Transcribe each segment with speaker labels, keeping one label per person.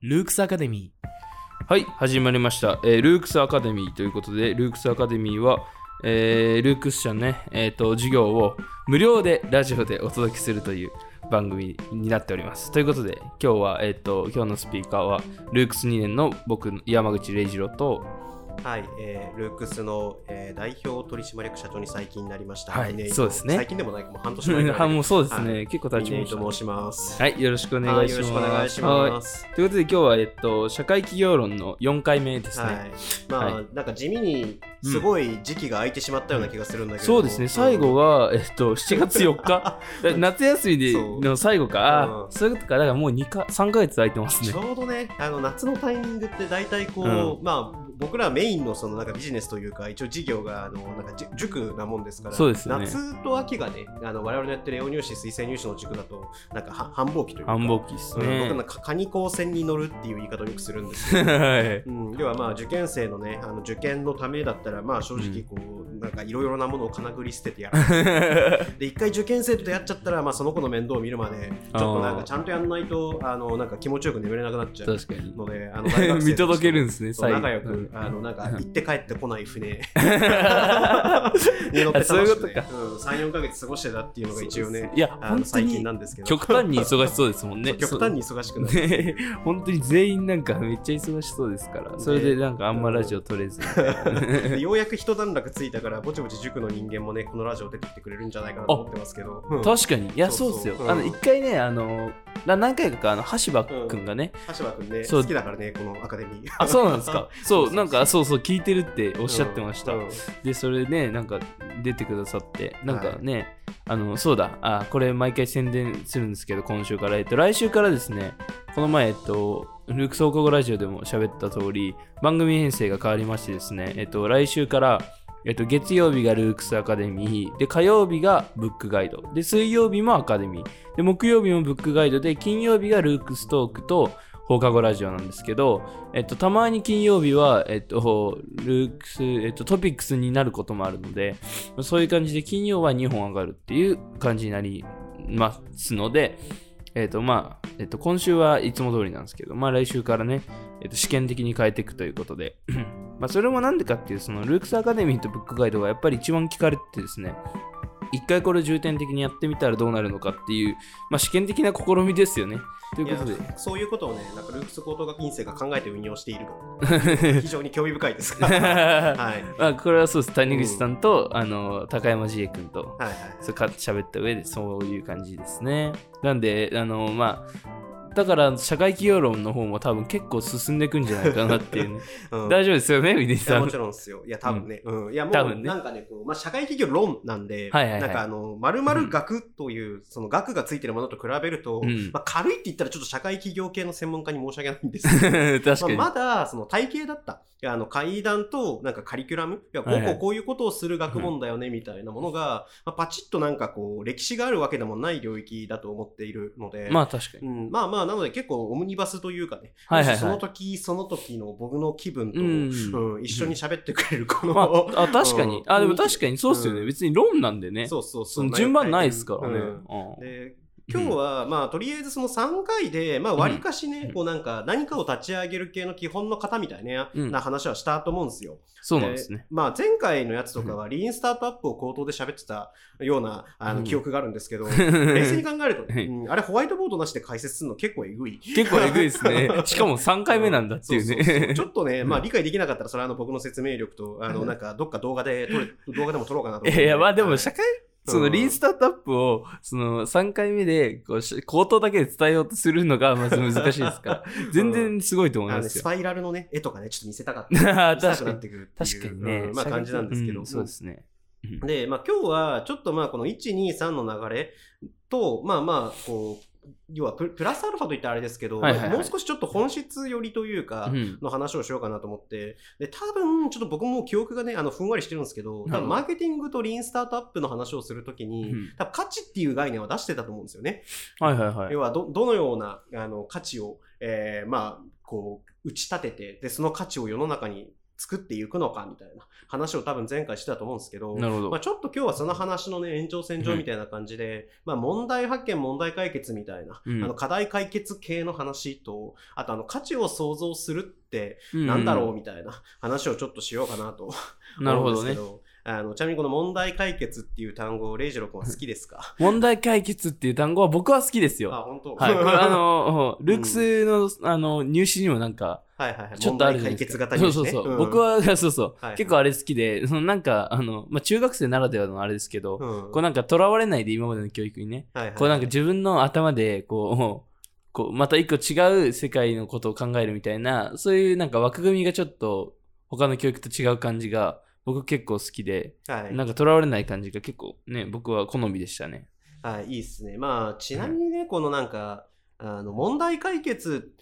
Speaker 1: ルークスアカデミー
Speaker 2: はい、始まりました。えールークスアカデミーということで、ルークスアカデミーは、えールークス社のね、えーと、授業を無料でラジオでお届けするという番組になっております。ということで、今日は、えっ、と、今日のスピーカーは、ルークス2年の僕、山口礼二郎と、
Speaker 3: はい、えールークスの、えー代表取締役社長に最近なりました。
Speaker 2: はいそうですね
Speaker 3: 最近でもないかもう半年前ぐらい
Speaker 2: あもうそうですね、
Speaker 3: はい
Speaker 2: 結構経ちました
Speaker 3: と申します。
Speaker 2: はい、よろしくお願いします。
Speaker 3: はいよろしくお願いし
Speaker 2: は
Speaker 3: ます。
Speaker 2: いということで、今日は、えっと、社会企業論の4回目ですね。
Speaker 3: はい。まあ、
Speaker 2: は
Speaker 3: なんか地味にすごい時期が空いてしまったような気がするんだけど、
Speaker 2: そうですね、最後
Speaker 3: は、
Speaker 2: が、えっと、7月4日？だ夏休みでの最後か？あ
Speaker 3: うん
Speaker 2: そういうことか。だからもう2か3ヶ月空いてます
Speaker 3: ち
Speaker 2: ね。
Speaker 3: ょうどね、あの夏のタイミングって大体こう、
Speaker 2: うん
Speaker 3: まあ僕らメインのそのなんかビジネスというか一応事業があのなんかじ塾なもんですから、
Speaker 2: そうですよね
Speaker 3: 夏と秋がね、あの我々のやってる栄養入試推薦入試の塾だとなんかは繁忙期というか、
Speaker 2: 繁忙期です
Speaker 3: うん僕
Speaker 2: ね
Speaker 3: なん。かカニ高専に乗るっていう言い方をよくするんですけど、
Speaker 2: はい。
Speaker 3: うん、要はまあ受験生のねあの受験のためだったらまあ正直こう、なんかいろいろなものをかなぐり捨ててやる で一回受験生と出会っちゃったらまあその子の面倒を見るまでちょっとなんかちゃんとやんないとあのなんか気持ちよく眠れなくなっちゃう。のであの
Speaker 2: 見届けるんですね。
Speaker 3: 仲良く、
Speaker 2: うん
Speaker 3: あの行って帰ってこない船。に 乗って
Speaker 2: あそういうことか。
Speaker 3: うん、34か月過ごしてたっていうのが一応ね
Speaker 2: いや、
Speaker 3: あ
Speaker 2: 本当
Speaker 3: の最近
Speaker 2: に
Speaker 3: なんですけど。
Speaker 2: 極端に忙しそうですもんね。
Speaker 3: 極端に忙しくなる
Speaker 2: ね本当に全員なんかめっちゃ忙しそうですから、それでなんかあんまラジオ撮れずみたいな。
Speaker 3: でようやく一段落ついたからぼちぼち塾の人間もねこのラジオ出てきてくれるんじゃないかなと思ってますけど、うん。
Speaker 2: 確かに。いや、
Speaker 3: そ
Speaker 2: そう。うですよ。
Speaker 3: そううん。
Speaker 2: あの、一回ね、あの、な何回かか、あの、橋場くんがね、
Speaker 3: 橋場君ね
Speaker 2: そう。
Speaker 3: 好きだからねこのアカデミー。
Speaker 2: あ、そうなんですか？そう、なんか、そうそう、聞いてるっておっしゃってました。
Speaker 3: うん。うん。
Speaker 2: で、それね、なんか出てくださって、なんかね、あの、そうだ、あ、これ毎回宣伝するんですけど、今週から、えっと、来週からですね、この前、えっと、ルークス放課後ラジオでも喋った通り、番組編成が変わりましてですね、えっと、来週から、えっと、月曜日がルークスアカデミー、で、火曜日がブックガイド、で、水曜日もアカデミー、で、木曜日もブックガイドで、金曜日がルークストークと放課後ラジオなんですけど、えっと、たまに金曜日は、えっと、ルークス、えっと、トピックスになることもあるので、そういう感じで金曜は2本上がるっていう感じになりますので、えっと、まあ、えっと、今週はいつも通りなんですけど、まあ来週からね、えっと、試験的に変えていくということで、まあそれもなんでかっていう、その、ルークスアカデミーとブックガイドがやっぱり一番聞かれててですね、一回これ重点的にやってみたらどうなるのかっていう、まあ試験的な試みですよね。ということで
Speaker 3: そういうことをねなんかルークス高等学院生が考えて運用している 非常に興味深いですから はい
Speaker 2: まあこれはそうです。谷口さんと、あの、高山慈恵君と、
Speaker 3: はいはい
Speaker 2: そうか喋った上でそういう感じですね。なんで、あの、まあ、だから社会企業論の方も多分結構進んでいくんじゃないかなっていうね。
Speaker 3: うん
Speaker 2: 大丈夫ですよね、ミネ
Speaker 3: いやも
Speaker 2: さん。
Speaker 3: ちろんですよ。いや、多分ね。うん。いや、もう、なんかね、こう、まあ、社会企業論なんで、
Speaker 2: はいはいはい
Speaker 3: なんかあの、まるまる学という、その学がついてるものと比べると、
Speaker 2: うん
Speaker 3: まあ、軽いって言ったらちょっと社会企業系の専門家に申し訳ないんですけど、
Speaker 2: 確かに。
Speaker 3: まあ、まだ、その体系だった。いやあの、階段と、なんかカリキュラムいや、こう
Speaker 2: はいはい
Speaker 3: こうこういうことをする学問だよね、みたいなものが、まあ、パチッとなんかこう、歴史があるわけでもない領域だと思っているので、
Speaker 2: まあ確かに。
Speaker 3: うん、まあまあ、なので結構オムニバスというかね、
Speaker 2: はいはいはい。
Speaker 3: その時その時の僕の気分と、
Speaker 2: うん
Speaker 3: うん一緒に喋ってくれるこの、
Speaker 2: まあ、あ確かに。
Speaker 3: うん
Speaker 2: あ、でも確かにそうっすよね。
Speaker 3: うん。
Speaker 2: 別に論なんでね。
Speaker 3: そうそうそ
Speaker 2: そうの順番ないですからね。
Speaker 3: で今日は、まあ、とりあえずその3回で、まあ、割かしね、
Speaker 2: うん
Speaker 3: こうなんか、何かを立ち上げる系の基本の型みたいな,、
Speaker 2: うん
Speaker 3: な話はしたと思うんですよ。
Speaker 2: そうなんですね。
Speaker 3: まあ、前回のやつとかは、リーンスタートアップを口頭で喋ってたような、あの、
Speaker 2: うん
Speaker 3: 記憶があるんですけど、冷静に考えると、あれホワイトボードなしで解説するの結構えぐい。
Speaker 2: 結構えぐいですね。しかも3回目なんだっていうね。
Speaker 3: ちょっとね、まあ理解できなかったら、それはあの僕の説明力と、あの、なんかどっか動画で動画でも撮ろうかなと思って。
Speaker 2: いや、まあでも
Speaker 3: はい
Speaker 2: 社会、そのリーンスタートアップを、その3回目で、こうし、口頭だけで伝えようとするのがまず難しいですか？ら、全然すごいと思いますよ。
Speaker 3: スパイラルのね、絵とかね、ちょっと見せたかった。
Speaker 2: 確かに。確かにね。
Speaker 3: うんまあ感じなんですけど。
Speaker 2: うんそうですね。
Speaker 3: で、まあ今日はちょっとまあこの1、2、3の流れと、まあまあ、こう、要はププラスアルファといったらあれですけど、
Speaker 2: はいはいはい。
Speaker 3: まあもう少しちょっと本質寄りというか、
Speaker 2: うん。
Speaker 3: の話をしようかなと思って、で、多分、ちょっと僕も記憶がね、あの、ふんわりしてるんですけど、多分マーケティングとリーンスタートアップの話をするときに、
Speaker 2: うん。
Speaker 3: 多分価値っていう概念は出してたと思うんですよね。
Speaker 2: はいはいはい。
Speaker 3: 要。はど、どのような、あの、価値を、えーまあ、こう、打ち立てて、で、その価値を世の中に作っていくのかみたいな話を多分前回してたと思うんですけど、
Speaker 2: なるほど。
Speaker 3: まあ、ちょっと今日はその話のね延長線上みたいな感じで、まあ、問題発見問題解決みたいな、
Speaker 2: うん。
Speaker 3: あの課題解決系の話とあとあの価値を創造するって
Speaker 2: うん。
Speaker 3: なんだろうみたいな話をちょっとしようかなと
Speaker 2: なるほどね
Speaker 3: あのちなみにこの問題解決っていう単語レイジロ君は好きですか？
Speaker 2: 問題解決っていう単語は僕は好きです
Speaker 3: あ
Speaker 2: よ。
Speaker 3: 本当？
Speaker 2: はい。こ れあの、ルークスの、あの、入試にもなんか、
Speaker 3: はいはいはい。
Speaker 2: ちょっとあるじゃないですか。
Speaker 3: 型に
Speaker 2: そうそうそう。僕は、そうそう、
Speaker 3: はい
Speaker 2: 結構あれ好きで、そのなんか、あの、まあ、中学生ならではのあれですけど、
Speaker 3: うん。
Speaker 2: こうなんか囚われないで今までの教育にね、
Speaker 3: はいはい。
Speaker 2: こうなんか自分の頭で、こう、こう、また一個違う世界のことを考えるみたいな、そういうなんか枠組みがちょっと他の教育と違う感じが僕結構好きで、
Speaker 3: はい
Speaker 2: なんか囚われない感じが結構ね、僕は好みでしたね。
Speaker 3: はい、いいっすね。まあ、ちなみにね、このなんか、あの、問題解決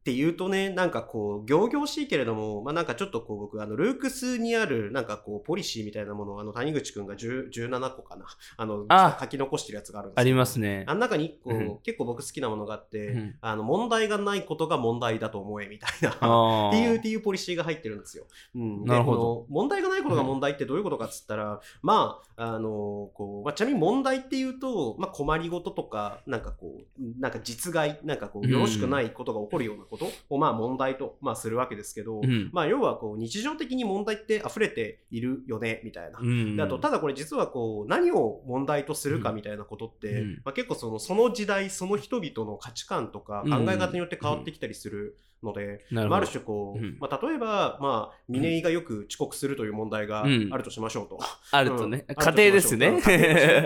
Speaker 3: っていうとね、なんかこう、行々しいけれども、まあなんかちょっとこう僕、あの、ルークスにある、なんかこう、ポリシーみたいなものを、あの、谷口くんが10 17個かな、あの、
Speaker 2: あ。
Speaker 3: 書き残してるやつがあるんです
Speaker 2: ありますね。
Speaker 3: あ。の中に1個、
Speaker 2: うん。
Speaker 3: 結構僕好きなものがあって、
Speaker 2: うん。
Speaker 3: あの、問題がないことが問題だと思え、みたいな。
Speaker 2: あ
Speaker 3: っていう、っ
Speaker 2: ー
Speaker 3: ていうポリシーが入ってるんですよ。うん、で
Speaker 2: なるほど。
Speaker 3: 問題がないことが問題ってどういうことかっつったら、まあ、あの、こう、まあ、ちなみに問題っていうと、まあ、困りごととか、なんかこう、なんか実害、なんかこう、よろしくないことが起こるようなことを、まあ、問題と、まあ、するわけですけど、
Speaker 2: うん。
Speaker 3: まあ、要はこう、日常的に問題って溢れているよね、みたいな。
Speaker 2: うん。
Speaker 3: であとただこれ実はこう何を問題とするかみたいなことって、
Speaker 2: うん。
Speaker 3: まあ、結構そのその時代その人々の価値観とか考え方によって変わってきたりするので、まあ、あ
Speaker 2: なる
Speaker 3: 種こう、
Speaker 2: うん。
Speaker 3: まあ、例えば、まあ、峰井がよく遅刻するという問題が
Speaker 2: うん。
Speaker 3: あるとしましょうと。
Speaker 2: あるとね、
Speaker 3: うん。
Speaker 2: 家庭ですね。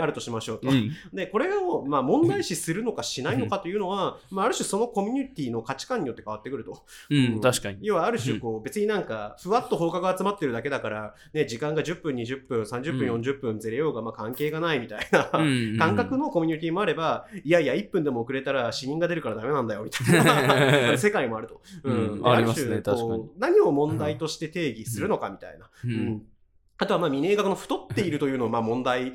Speaker 3: あるとしましょう 家庭ですね。あるとしましょうと。
Speaker 2: うん。
Speaker 3: で、これを、まあ、問題視するのかしないのかというのは、まあ、ある種そのコミュニティの価値観によって変わってくると。
Speaker 2: うん、確かに。
Speaker 3: 要はある種こう、別になんかふわっと放課が集まってるだけだから、ね、時間が10分20分30分
Speaker 2: うん。
Speaker 3: 40分ずれようがまあ関係がないみたいな、
Speaker 2: うん
Speaker 3: 感覚のコミュニティもあればいやいや1分でも遅れたら死人が出るからダメなんだよみたいな 世界もあると、
Speaker 2: うん。
Speaker 3: で
Speaker 2: ありますね確かに。
Speaker 3: 何を問題として定義するのかみたいな、
Speaker 2: う
Speaker 3: うん
Speaker 2: ん
Speaker 3: あとはまあ峰井がこの太っているというのをまあ問題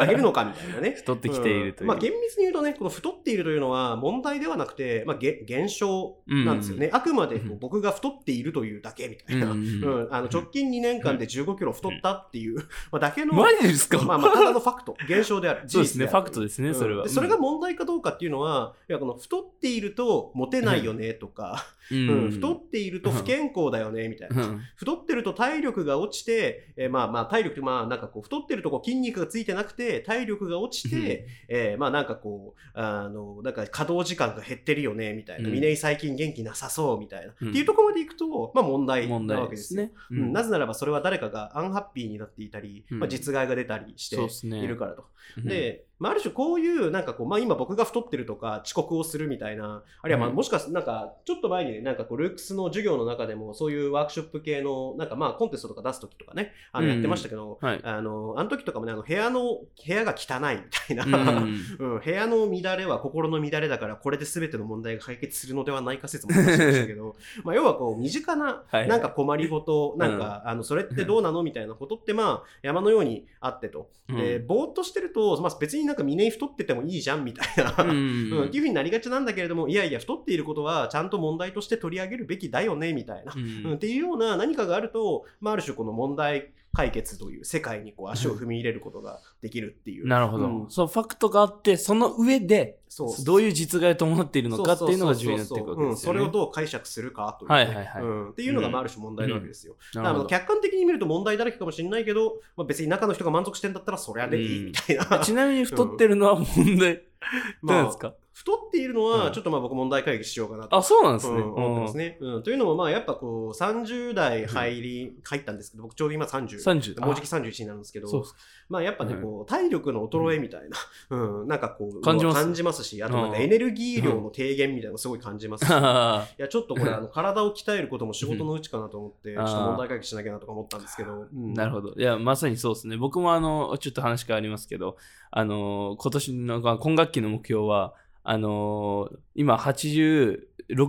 Speaker 3: あ げるのかみたいなね。
Speaker 2: 太ってきているという。
Speaker 3: ん。まあ、厳密に言うとね、この太っているというのは問題ではなくて、まあ、げ現象なんですよね。あくまで僕が太っているというだけみたいな。
Speaker 2: う
Speaker 3: うんん。あの直近2年間で15キロ太ったっていう、まあ、だけの、
Speaker 2: マジですか？
Speaker 3: まあ、まあ、ただのファクト、現象である。
Speaker 2: そうですね、ファクトですね、それは。
Speaker 3: それが問題かどうかっていうのは、いやこの太っているとモテないよねとか、
Speaker 2: う
Speaker 3: うん。
Speaker 2: ん、
Speaker 3: 太っていると不健康だよねみたいな。
Speaker 2: うん。
Speaker 3: 太ってると体力が落ちて、えーまあまあ体力、まあなんかこう太ってるとこう筋肉がついてなくて体力が落ちて、えーまあなんかこう、あの、なんか稼働時間が減ってるよねみたいな。
Speaker 2: うん
Speaker 3: 峰井最近元気なさそうみたいな。
Speaker 2: うん
Speaker 3: っていうところまでいくと、まあ問題
Speaker 2: 問
Speaker 3: なわけですすよ。。
Speaker 2: う
Speaker 3: うんなぜならばそれは誰かがアンハッピーになっていたり、
Speaker 2: うん
Speaker 3: まあ、実害が出たりしているからと。
Speaker 2: うん
Speaker 3: で、まあ、ある種こういうなんかこう、まあ、今僕が太ってるとか遅刻をするみたいなあるいはまあ
Speaker 2: うん
Speaker 3: もしかすなんかちょっと前にねなんかこうルークスの授業の中でもそういうワークショップ系のなんかまあコンテストとか出す時とかねあの
Speaker 2: うん
Speaker 3: やってましたけど、
Speaker 2: はい。
Speaker 3: あのあの時とかもねあの部屋の部屋が汚いみたいな、
Speaker 2: うん
Speaker 3: うん、部屋の乱れは心の乱れだからこれで全ての問題が解決するのではないか説も 出しましたけどまあ要はこう身近な
Speaker 2: はい。
Speaker 3: なんか困りごと、なんかあのそれってどうなのみたいなことってまあ山のようにあってと。で、
Speaker 2: うん。
Speaker 3: ぼーっとしてると、まあ、別になんか峰太っててもいいじゃんみたいな、
Speaker 2: う
Speaker 3: うん
Speaker 2: ん。
Speaker 3: っていうふうになりがちなんだけれどもいやいや太っていることはちゃんと問題として取り上げるべきだよねみたいな、
Speaker 2: う
Speaker 3: うん。
Speaker 2: ん。
Speaker 3: っていうような何かがあると、まあ、ある種この問題解決という世界にこう足を踏み入れることができるっていう。
Speaker 2: なるほど、
Speaker 3: うん。
Speaker 2: そう、ファクトがあって、その上で、
Speaker 3: そう。
Speaker 2: どういう実害を伴っているのかっていうのが重要になっていくわけ
Speaker 3: うん
Speaker 2: ですよね。
Speaker 3: それをどう解釈するかというね、
Speaker 2: はいはいはい。
Speaker 3: うん。っていうのがまあある種問題なわけですよ。だからあの
Speaker 2: なるほど。
Speaker 3: 客観的に見ると問題だらけかもしれないけど、まあ、別に中の人が満足してんだったらそりゃでいいみたいな。
Speaker 2: ちなみに太ってるのは問題、どうですか？
Speaker 3: 太っているの
Speaker 2: うん。
Speaker 3: はちょっとまあ僕問題会議しようかなと。
Speaker 2: あ、そうなんですね。
Speaker 3: うん思ってますね、うん。というのもまあやっぱこう30代入り、入ったんですけど僕ちょうど今30。
Speaker 2: 30
Speaker 3: もうじき31になるんですけど
Speaker 2: そうっす
Speaker 3: まあやっぱね
Speaker 2: うん
Speaker 3: こう体力の衰えみたいな、うん。なんかこう
Speaker 2: 感じます。
Speaker 3: 感じますしあとなんか
Speaker 2: うん。
Speaker 3: エネルギー量の低減みたいなのすごい感じます。し、い
Speaker 2: か。
Speaker 3: やちょっとこれ あの体を鍛えることも仕事のうちかなと思って、
Speaker 2: ん。
Speaker 3: ちょっと問題会議しなきゃなとか思ったんですけど、うん。
Speaker 2: なるほど。いや、まさにそうですね。僕もあの、ちょっと話変わりますけど、あの、今年の、まあ今学期の目標は、あの、今86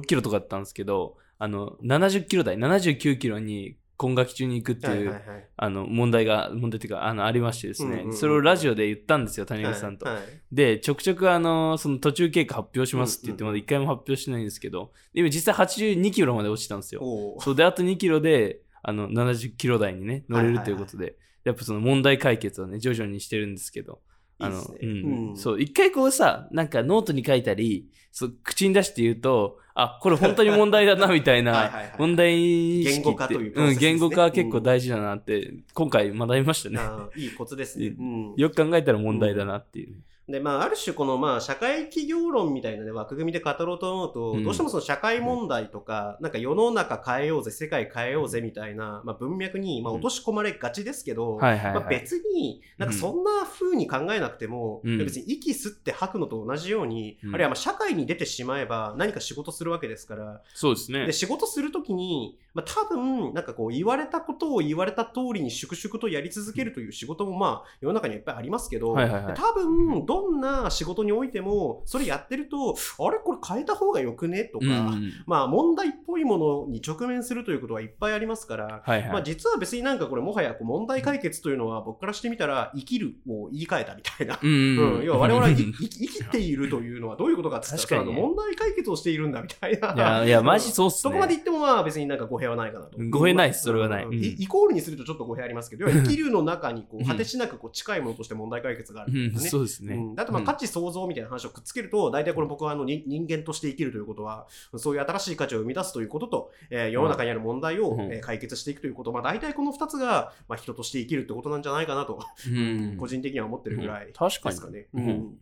Speaker 2: キロとかだったんですけど、あの、70キロ台、79キロに今学期中に行くっていう、
Speaker 3: はいはいはい。
Speaker 2: あの、問題が、問題っていうか、あの、ありましてですね、
Speaker 3: うんうんうん。
Speaker 2: それをラジオで言ったんですよ、谷口さんと。
Speaker 3: はいはい。
Speaker 2: で、ちょくちょくあの、その途中経過発表しますって言って、
Speaker 3: うん
Speaker 2: まだ一回も発表してないんですけど、今実際82キロまで落ちたんですよ。そうで、あと2キロで、あの、70キロ台にね、乗れるということで、やっぱその問題解決をね、徐々にしてるんですけど、あの、
Speaker 3: ね。
Speaker 2: うん。
Speaker 3: うん。
Speaker 2: そう、一回こうさ、なんかノートに書いたり、そう口に出して言うと、あ、これ本当に問題だな、みたい
Speaker 3: はいはい
Speaker 2: な
Speaker 3: はい、
Speaker 2: 問題意識って
Speaker 3: 言語化というプロセ
Speaker 2: ん、言語化は結構大事だなって、今回学びましたね。
Speaker 3: いいコツですね。うん。
Speaker 2: よく考えたら問題だなっていう。
Speaker 3: で、まあ、ある種、この、まあ、社会企業論みたいなね、枠組みで語ろうと思うと、
Speaker 2: うん。
Speaker 3: どうしてもその社会問題とか、なんか世の中変えようぜ、世界変えようぜみたいな、まあ、文脈に、まあ、
Speaker 2: うん。
Speaker 3: 落とし込まれがちですけど。まあ、別に、なんかそんな風に考えなくても、別に息吸って吐くのと同じように、
Speaker 2: うん。
Speaker 3: あるいはまあ社会に出てしまえば何か仕事するわけですから、
Speaker 2: そうですね。
Speaker 3: で。仕事するときに、まあ、多分、なんかこう言われたことを言われた通りに粛々とやり続けるという仕事もまあ世の中にはいっぱいありますけど、
Speaker 2: はいはいはい。
Speaker 3: 多分、どんな仕事においても、それやってると、あれこれ変えた方がよくね？とか、
Speaker 2: うんうん。
Speaker 3: まあ問題っぽいものに直面するということはいっぱいありますから、
Speaker 2: はいはい。
Speaker 3: まあ、実は別になんかこれもはやこう問題解決というのは僕からしてみたら生きるを言い換えたみたいな。
Speaker 2: うんうん
Speaker 3: うん、要は我々はい生き 生きているというのはどういうことかって言ったら、
Speaker 2: 確かにね
Speaker 3: 問題解決をしているんだみたいな。
Speaker 2: いや、いや、マジそうっすね。
Speaker 3: そこまで言ってもまあ別になんか語弊はないかなと。
Speaker 2: 語弊ないっすそれはない
Speaker 3: イイコールにするとちょっと語弊ありますけど、要は生きるの中にこ
Speaker 2: う
Speaker 3: うん 果てしなくこう近いものとして問題解決がある
Speaker 2: うんん、
Speaker 3: ですね。
Speaker 2: そうですね。
Speaker 3: うん、あとまあ
Speaker 2: うん。
Speaker 3: 価値創造みたいな話をくっつけると、大体これ僕はあのに人間として生きるということは、そういう新しい価値を生み出すということと、えー世の中にある問題を、
Speaker 2: うん。
Speaker 3: えー解決していくということ、まあ大体この2つが、まあ、人として生きるってことなんじゃないかなと、
Speaker 2: うん。
Speaker 3: 個人的には思ってるぐらいですかね。
Speaker 2: うん。
Speaker 3: うん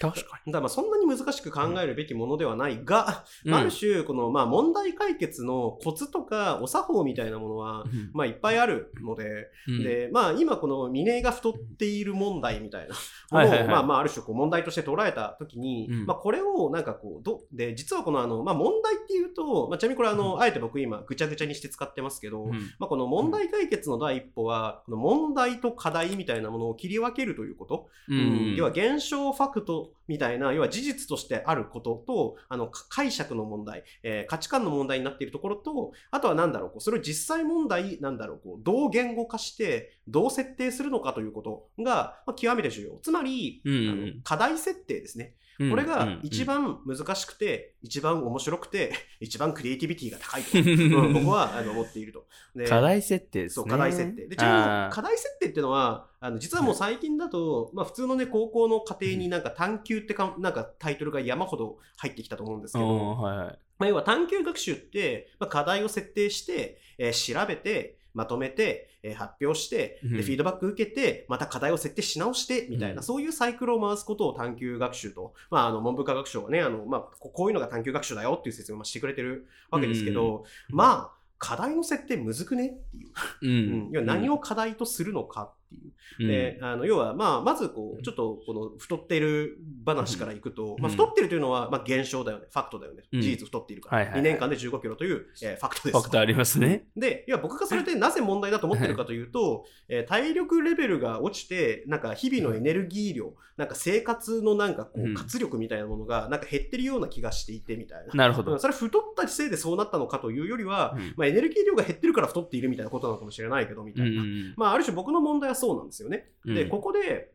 Speaker 2: 確か
Speaker 3: だからまあそんなに難しく考えるべきものではないが、
Speaker 2: に。
Speaker 3: まあある種、このまあ問題解決のコツとかお作法みたいなものは、
Speaker 2: うん。
Speaker 3: まあいっぱいあるので、
Speaker 2: うん。
Speaker 3: で、まあ今この峰が太っている問題みたいなものを、まあまあある種こう問題として捉えたときに、
Speaker 2: うん。
Speaker 3: まあこれをなんかこう、ど、で、実はこのあの、まあ問題っていうと、まあちなみにこれあの、あえて僕今ぐちゃぐちゃにして使ってますけど、
Speaker 2: うん。
Speaker 3: まあこの問題解決の第一歩は、この問題と課題みたいなものを切り分けるということ。
Speaker 2: うん。
Speaker 3: 要は現象ファクトみたいな、要は事実としてあることと、あの、か解釈の問題、えー価値観の問題になっているところと、あとはなんだろう、こうそれを実際問題、なんだろう、こうどう言語化して、どう設定するのかということが、まあ、極めて重要。つまり、
Speaker 2: うんうん
Speaker 3: 課題設定ですね。
Speaker 2: うん
Speaker 3: これが一番難しくて、一番面白くて、一番クリエイティビティが高いと、うん僕はあの思っていると。で
Speaker 2: 課題設定ですね。
Speaker 3: そう、課題設定。で、ちなみに課題設定っていうのは、あの、実はもう最近だと、まあ普通のね、高校の家庭になんか探究ってか、なんかタイトルが山ほど入ってきたと思うんですけど、
Speaker 2: はいはい。
Speaker 3: まあ要は探究学習って、まあ課題を設定して、えー調べて、まとめて、えー発表して、
Speaker 2: うん
Speaker 3: で、フィードバック受けて、また課題を設定し直して、みたいな、
Speaker 2: うん
Speaker 3: そういうサイクルを回すことを探究学習と、まあ、あの、文部科学省はね、あの、まあ、ここういうのが探究学習だよっていう説明をしてくれてるわけですけど、まあ、課題の設定むずくねっていう。
Speaker 2: う
Speaker 3: うん
Speaker 2: ん。
Speaker 3: 要は何を課題とするのかっていう。
Speaker 2: うん
Speaker 3: で、あの、要は、まあ、まず、こう、ちょっと、この、太っている話からいくと、
Speaker 2: うん
Speaker 3: まあ、太ってるというのは、まあ、現象だよね。ファクトだよね。
Speaker 2: うん
Speaker 3: 事実太っているから。
Speaker 2: はいはいはい
Speaker 3: 2年間で15キロという、えーファクトです。
Speaker 2: ファクターありますね。
Speaker 3: で、いや、僕がそれでなぜ問題だと思ってるかというと、えー体力レベルが落ちて、なんか日々のエネルギー量、なんか生活のなんかこう活力みたいなものが、なんか減ってるような気がしていてみたいな。
Speaker 2: なるほど
Speaker 3: うん。それ太ったせいでそうなったのかというよりは、
Speaker 2: うん
Speaker 3: まあエネルギー量が減ってるから太っているみたいなことなのかもしれないけど、みたいな。
Speaker 2: うん
Speaker 3: まあ、ある種僕の問題はそうなんですよね。で、
Speaker 2: うん
Speaker 3: ここで、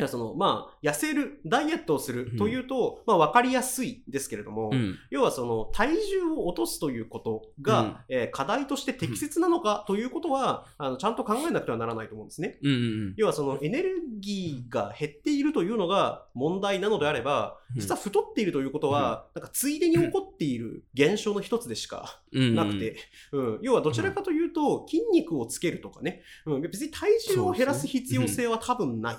Speaker 3: いやそのまあ、痩せる、ダイエットをするというと、まあ、わかりやすいですけれども、
Speaker 2: うん。
Speaker 3: 要はその体重を落とすということが、
Speaker 2: うん。
Speaker 3: えー課題として適切なのかということは、あのちゃんと考えなくてはならないと思うんですね。
Speaker 2: うんうん
Speaker 3: 要はそのエネルギーが減っているというのが問題なのであれば、
Speaker 2: うん。
Speaker 3: 実は太っているということは、なんかついでに起こっている現象の一つでしか
Speaker 2: うん。
Speaker 3: なくて、うん、要はどちらかというと、筋肉をつけるとかね、うん、別に体重を減らす必要性は多分ない。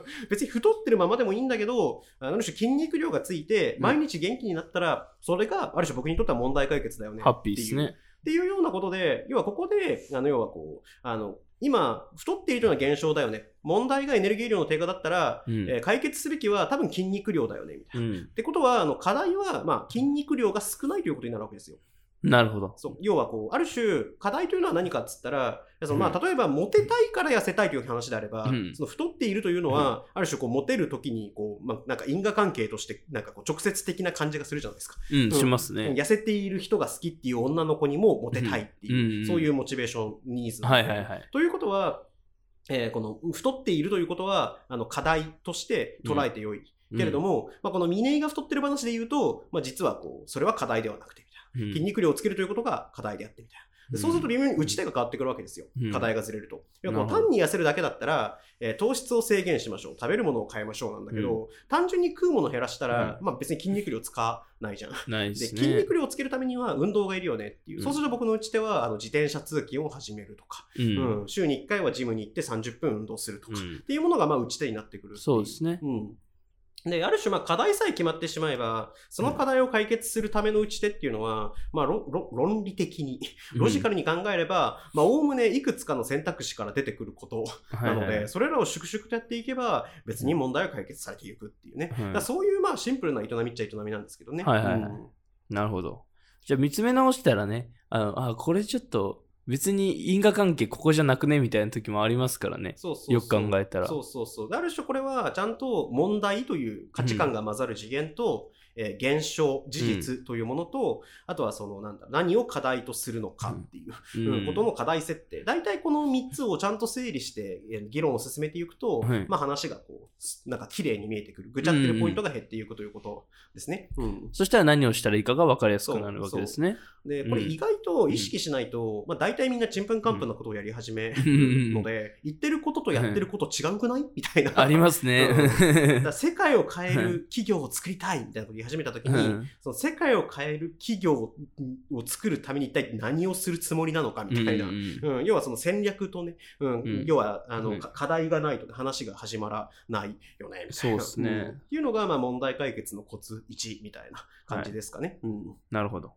Speaker 2: う ん
Speaker 3: 別に太ってるままでもいいんだけど、ある種筋肉量がついて、
Speaker 2: うん
Speaker 3: 毎日元気になったら、それがある種僕にとっては問題解決だよね。
Speaker 2: ハッピーですね。
Speaker 3: っていうようなことで、要はここで、あの、要はこう、あの、今、太っているような現象だよね。問題がエネルギー量の低下だったら、
Speaker 2: うん
Speaker 3: えー解決すべきは多分筋肉量だよね、みたいな。
Speaker 2: うん
Speaker 3: ってことは、あの、課題は、まあ、筋肉量が少ないということになるわけですよ。
Speaker 2: なるほど。
Speaker 3: そう。要はこう、ある種、課題というのは何かっつったら、そのまあ、例えば、モテたいから痩せたいという話であれば、
Speaker 2: うん
Speaker 3: その太っているというのは、ある種こう、モテるときに、こう、まあ、なんか因果関係として、なんかこう、直接的な感じがするじゃないですか。
Speaker 2: うん、しますね。
Speaker 3: 痩せている人が好きっていう女の子にもモテたいっていう、
Speaker 2: うんうん
Speaker 3: そういうモチベーション、ニーズ。
Speaker 2: はいはいはい。
Speaker 3: ということは、えーこの太っているということは、あの課題として捉えてよい。けれども、まあ、この峰井が太ってる話で言うと、まあ、実はこう、それは課題ではなくて、筋肉量をつけるということが課題であってみたいな。でそうすると微妙に打ち手が変わってくるわけですよ。
Speaker 2: うん
Speaker 3: 課題がずれると。単に痩せるだけだったら、えー糖質を制限しましょう。食べるものを変えましょうなんだけど、単純に食うものを減らしたら、まあ別に筋肉量使わないじゃん。
Speaker 2: ないでね。
Speaker 3: 筋肉量をつけるためには運動がいるよねっていう。
Speaker 2: うん
Speaker 3: そうすると僕の打ち手は、あの自転車通勤を始めるとか、
Speaker 2: う。
Speaker 3: うんん週に1回はジムに行って30分運動するとか、
Speaker 2: うん
Speaker 3: っていうものがまあ打ち手になってくる
Speaker 2: そうですね。
Speaker 3: うん。で、ある種、まあ、課題さえ決まってしまえば、その課題を解決するための打ち手っていうのは、まあ、ろろ論理的に、ロジカルに考えれば、まあ、おおむねいくつかの選択肢から出てくることなので、
Speaker 2: はいはい
Speaker 3: それらを粛々とやっていけば、別に問題は解決されていくっていうね。
Speaker 2: はい
Speaker 3: だからそういう、まあ、シンプルな営みっちゃ営みなんですけどね。
Speaker 2: はいはいはい
Speaker 3: うん
Speaker 2: なるほど。じゃあ見つめ直したらね、あの、あ、これちょっと別に因果関係ここじゃなくね？みたいな時もありますからね。
Speaker 3: そうそう
Speaker 2: よく考えたら
Speaker 3: そうそうそう。である種これはちゃんと問題という価値観が混ざる次元と、えー現象、事実というものと、あとはそのなんだ、何を課題とするのかっていう、うん。ことの課題設定。大体この3つをちゃんと整理してえー議論を進めていくと、
Speaker 2: はい。
Speaker 3: まあ話がこう、すなんか綺麗に見えてくる。ぐちゃってるポイントが減っていくということですね。うん。
Speaker 2: そしたら何をしたらいいかが分かりやすくなるわけですね。
Speaker 3: で、これ意外と意識しないと、まあ大体みんなちんぷんかんぷんなことをやり始めるので、言ってることとやってること違うくない？みたいな。
Speaker 2: ありますね。
Speaker 3: 世界を変える企業を作りたいみたいなことを言い始めたときに、
Speaker 2: うん。
Speaker 3: その世界を変える企業を作るために一体何をするつもりなのかみたいな。
Speaker 2: うん
Speaker 3: うん要はその戦略とね、うん。
Speaker 2: うん。
Speaker 3: 要はあの、
Speaker 2: うん。
Speaker 3: か課題がないと、ね、話が始まらないよねみたいな。
Speaker 2: そうっすね。
Speaker 3: ん。っていうのがまあ問題解決のコツ1みたいな感じですかね。うん。
Speaker 2: なるほど。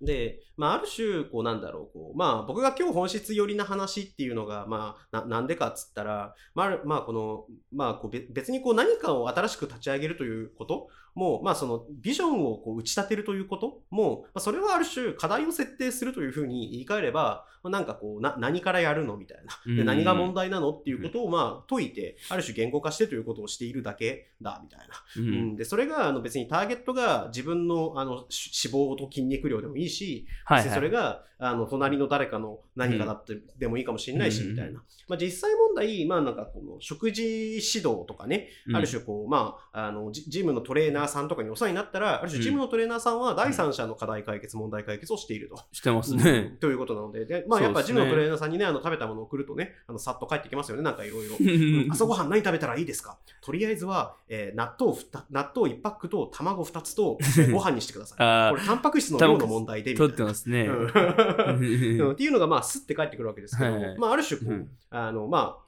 Speaker 3: で、まあ、ある種、こう、なんだろう、こう、まあ、僕が今日本質寄りな話っていうのが、まあ、ななんでかっつったら、まあ、まあ、この、まあ、こうべ別にこう、何かを新しく立ち上げるということも、まあ、その、ビジョンをこう打ち立てるということも、まあ、それはある種、課題を設定するというふうに言い換えれば、まあ、なんかこう、な、何からやるのみたいな。で、
Speaker 2: うん
Speaker 3: 何が問題なのっていうことを、まあ、解いて、ある種言語化してということをしているだけだ、みたいな。
Speaker 2: う
Speaker 3: うんん、でそれがあの別にターゲットが自分のあのし脂肪と筋肉量でもいいし、別に。それがあの隣の誰かの何かだってでもいいかもしれないし、
Speaker 2: うん
Speaker 3: みたいな。まあ、実際問題、まあなんかこの食事指導とかね、
Speaker 2: うん
Speaker 3: ある種こう、まあ、あのジジムのトレーナーさんとかにお世話になったら、ある種ジムのトレーナーさんは第三者の課題解決、問題解決をしていると。
Speaker 2: してます
Speaker 3: うん
Speaker 2: ね。
Speaker 3: ということなので、でまあ、やっぱジムのトレーナーさんにね、あの食べたものを送るとね、あのさっと帰ってきますよね、なんかいろいろ。朝ごはん何食べたらいいですか？とりあえずは、えー納豆納豆1パックと卵2つと、えー ご飯にしてください。
Speaker 2: あ
Speaker 3: これ、タンパク質の量の問題で、みたいな。
Speaker 2: 取ってますね。
Speaker 3: っていうのが、まあ、すって帰ってくるわけですけど、
Speaker 2: はいはい
Speaker 3: まあ、ある種こう、
Speaker 2: うん
Speaker 3: あの、まあ、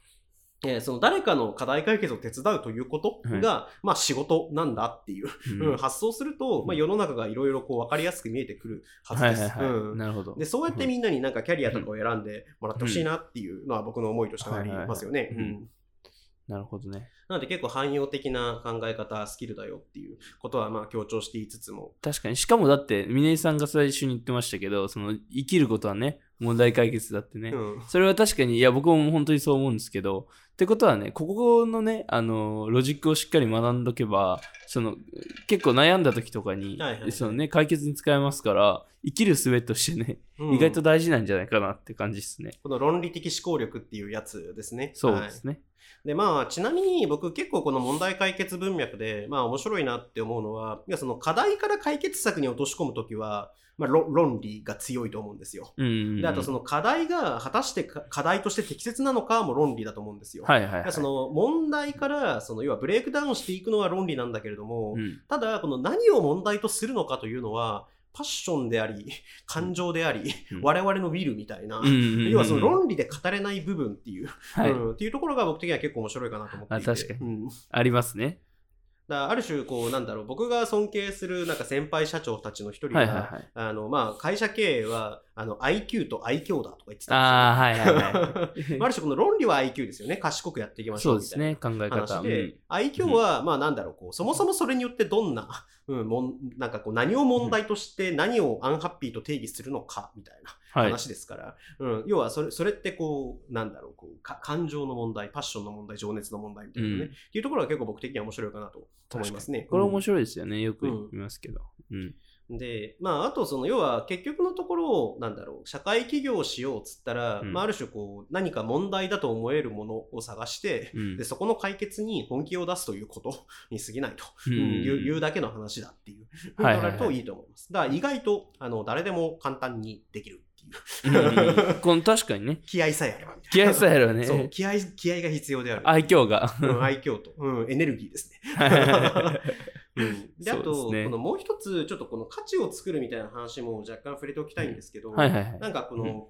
Speaker 3: えーその誰かの課題解決を手伝うということが、まあ仕事なんだっていう、
Speaker 2: うん
Speaker 3: うん発想すると、まあ世の中がいろいろこう分かりやすく見えてくるはずです。
Speaker 2: なるほど。
Speaker 3: で、そうやってみんなになんかキャリアとかを選んでもらってほしいなっていうのは僕の思いとしてはありますよね。
Speaker 2: なるほどね。
Speaker 3: なので結構汎用的な考え方、スキルだよっていうことはまあ強調していつつも。
Speaker 2: 確かに。しかもだって、峰井さんが最初に言ってましたけど、その、生きることはね、問題解決だってね。
Speaker 3: うん
Speaker 2: それは確かに、いや、僕も本当にそう思うんですけど、ってことはね、ここのね、あの、ロジックをしっかり学んどけば、その、結構悩んだ時とかに、
Speaker 3: はいはいはい
Speaker 2: そのね、解決に使えますから、生きる術としてね、
Speaker 3: うん
Speaker 2: 意外と大事なんじゃないかなって感じですね。
Speaker 3: この論理的思考力っていうやつですね。
Speaker 2: そうですね。
Speaker 3: で、まあ、ちなみに僕結構この問題解決文脈で、まあ面白いなって思うのは、いや、その課題から解決策に落とし込むときは、まあ論論理が強いと思うんですよ。
Speaker 2: うん。
Speaker 3: で、あとその課題が果たしてか課題として適切なのかも論理だと思うんですよ。
Speaker 2: はいはい、はい。
Speaker 3: その問題から、その要はブレイクダウンしていくのは論理なんだけれども、
Speaker 2: うん、
Speaker 3: ただ、この何を問題とするのかというのは、パッションであり、感情であり、
Speaker 2: うん
Speaker 3: 我々のウィルみたいな、
Speaker 2: うんうんうん
Speaker 3: 要はその論理で語れない部分っていう、
Speaker 2: はい、
Speaker 3: うん、っていうところが僕的には結構面白いかなと思っていて。
Speaker 2: あ確かに
Speaker 3: うん、
Speaker 2: ありますね。
Speaker 3: らある種、こう、なんだろう、僕が尊敬するなんか先輩社長たちの一人が、
Speaker 2: はいはいはい。
Speaker 3: あの、まあ、会社経営は、あの、IQ と愛嬌だとか言ってたん
Speaker 2: ああ、はいはいは
Speaker 3: ですよ。ある種、この論理は IQ ですよね。賢くやっていきま
Speaker 2: い。
Speaker 3: しょ
Speaker 2: そうう
Speaker 3: みたいな。
Speaker 2: ですね、考え方。
Speaker 3: 話で、
Speaker 2: うん
Speaker 3: 愛嬌は、まあなんだろう、こう、そもそもそれによってどんな、うん、もんなんかこう、何を問題として何をアンハッピーと定義するのか、みたいな
Speaker 2: はい。
Speaker 3: 話ですから、うん、要はそれ、それってこう、なんだろう、こう、か感情の問題、パッションの問題、情熱の問題みたいなね、
Speaker 2: うん
Speaker 3: っていうところが結構僕的には面白いかなと思いますね。
Speaker 2: これ面
Speaker 3: 白
Speaker 2: 白いですよね。よく言いますけど。うん。
Speaker 3: で、まあ、あとその、要は結局のところ、なんだろう、社会起業をしようっつったら、
Speaker 2: うん
Speaker 3: まあ、ある種こう、何か問題だと思えるものを探して、
Speaker 2: うん
Speaker 3: で、そこの解決に本気を出すということ に過ぎないと、
Speaker 2: う
Speaker 3: うんん言うだけの話だっていうふうに
Speaker 2: はいはいはい
Speaker 3: 捉えるといいと思います。だから意外とあの誰でも簡単にできるっていう。
Speaker 2: うんこの確かにね。
Speaker 3: 気合さえあればみた
Speaker 2: 気
Speaker 3: いな。
Speaker 2: 合さえあればね。
Speaker 3: そう気合気合が必要である。
Speaker 2: 愛嬌が。
Speaker 3: うん、愛嬌と、うん、エネルギーですね。うん、であと、
Speaker 2: ね
Speaker 3: このもう一つ、ちょっとこの価値を作るみたいな話も若干触れておきたいんですけど、
Speaker 2: はいはいはい。
Speaker 3: なんかこの、
Speaker 2: うん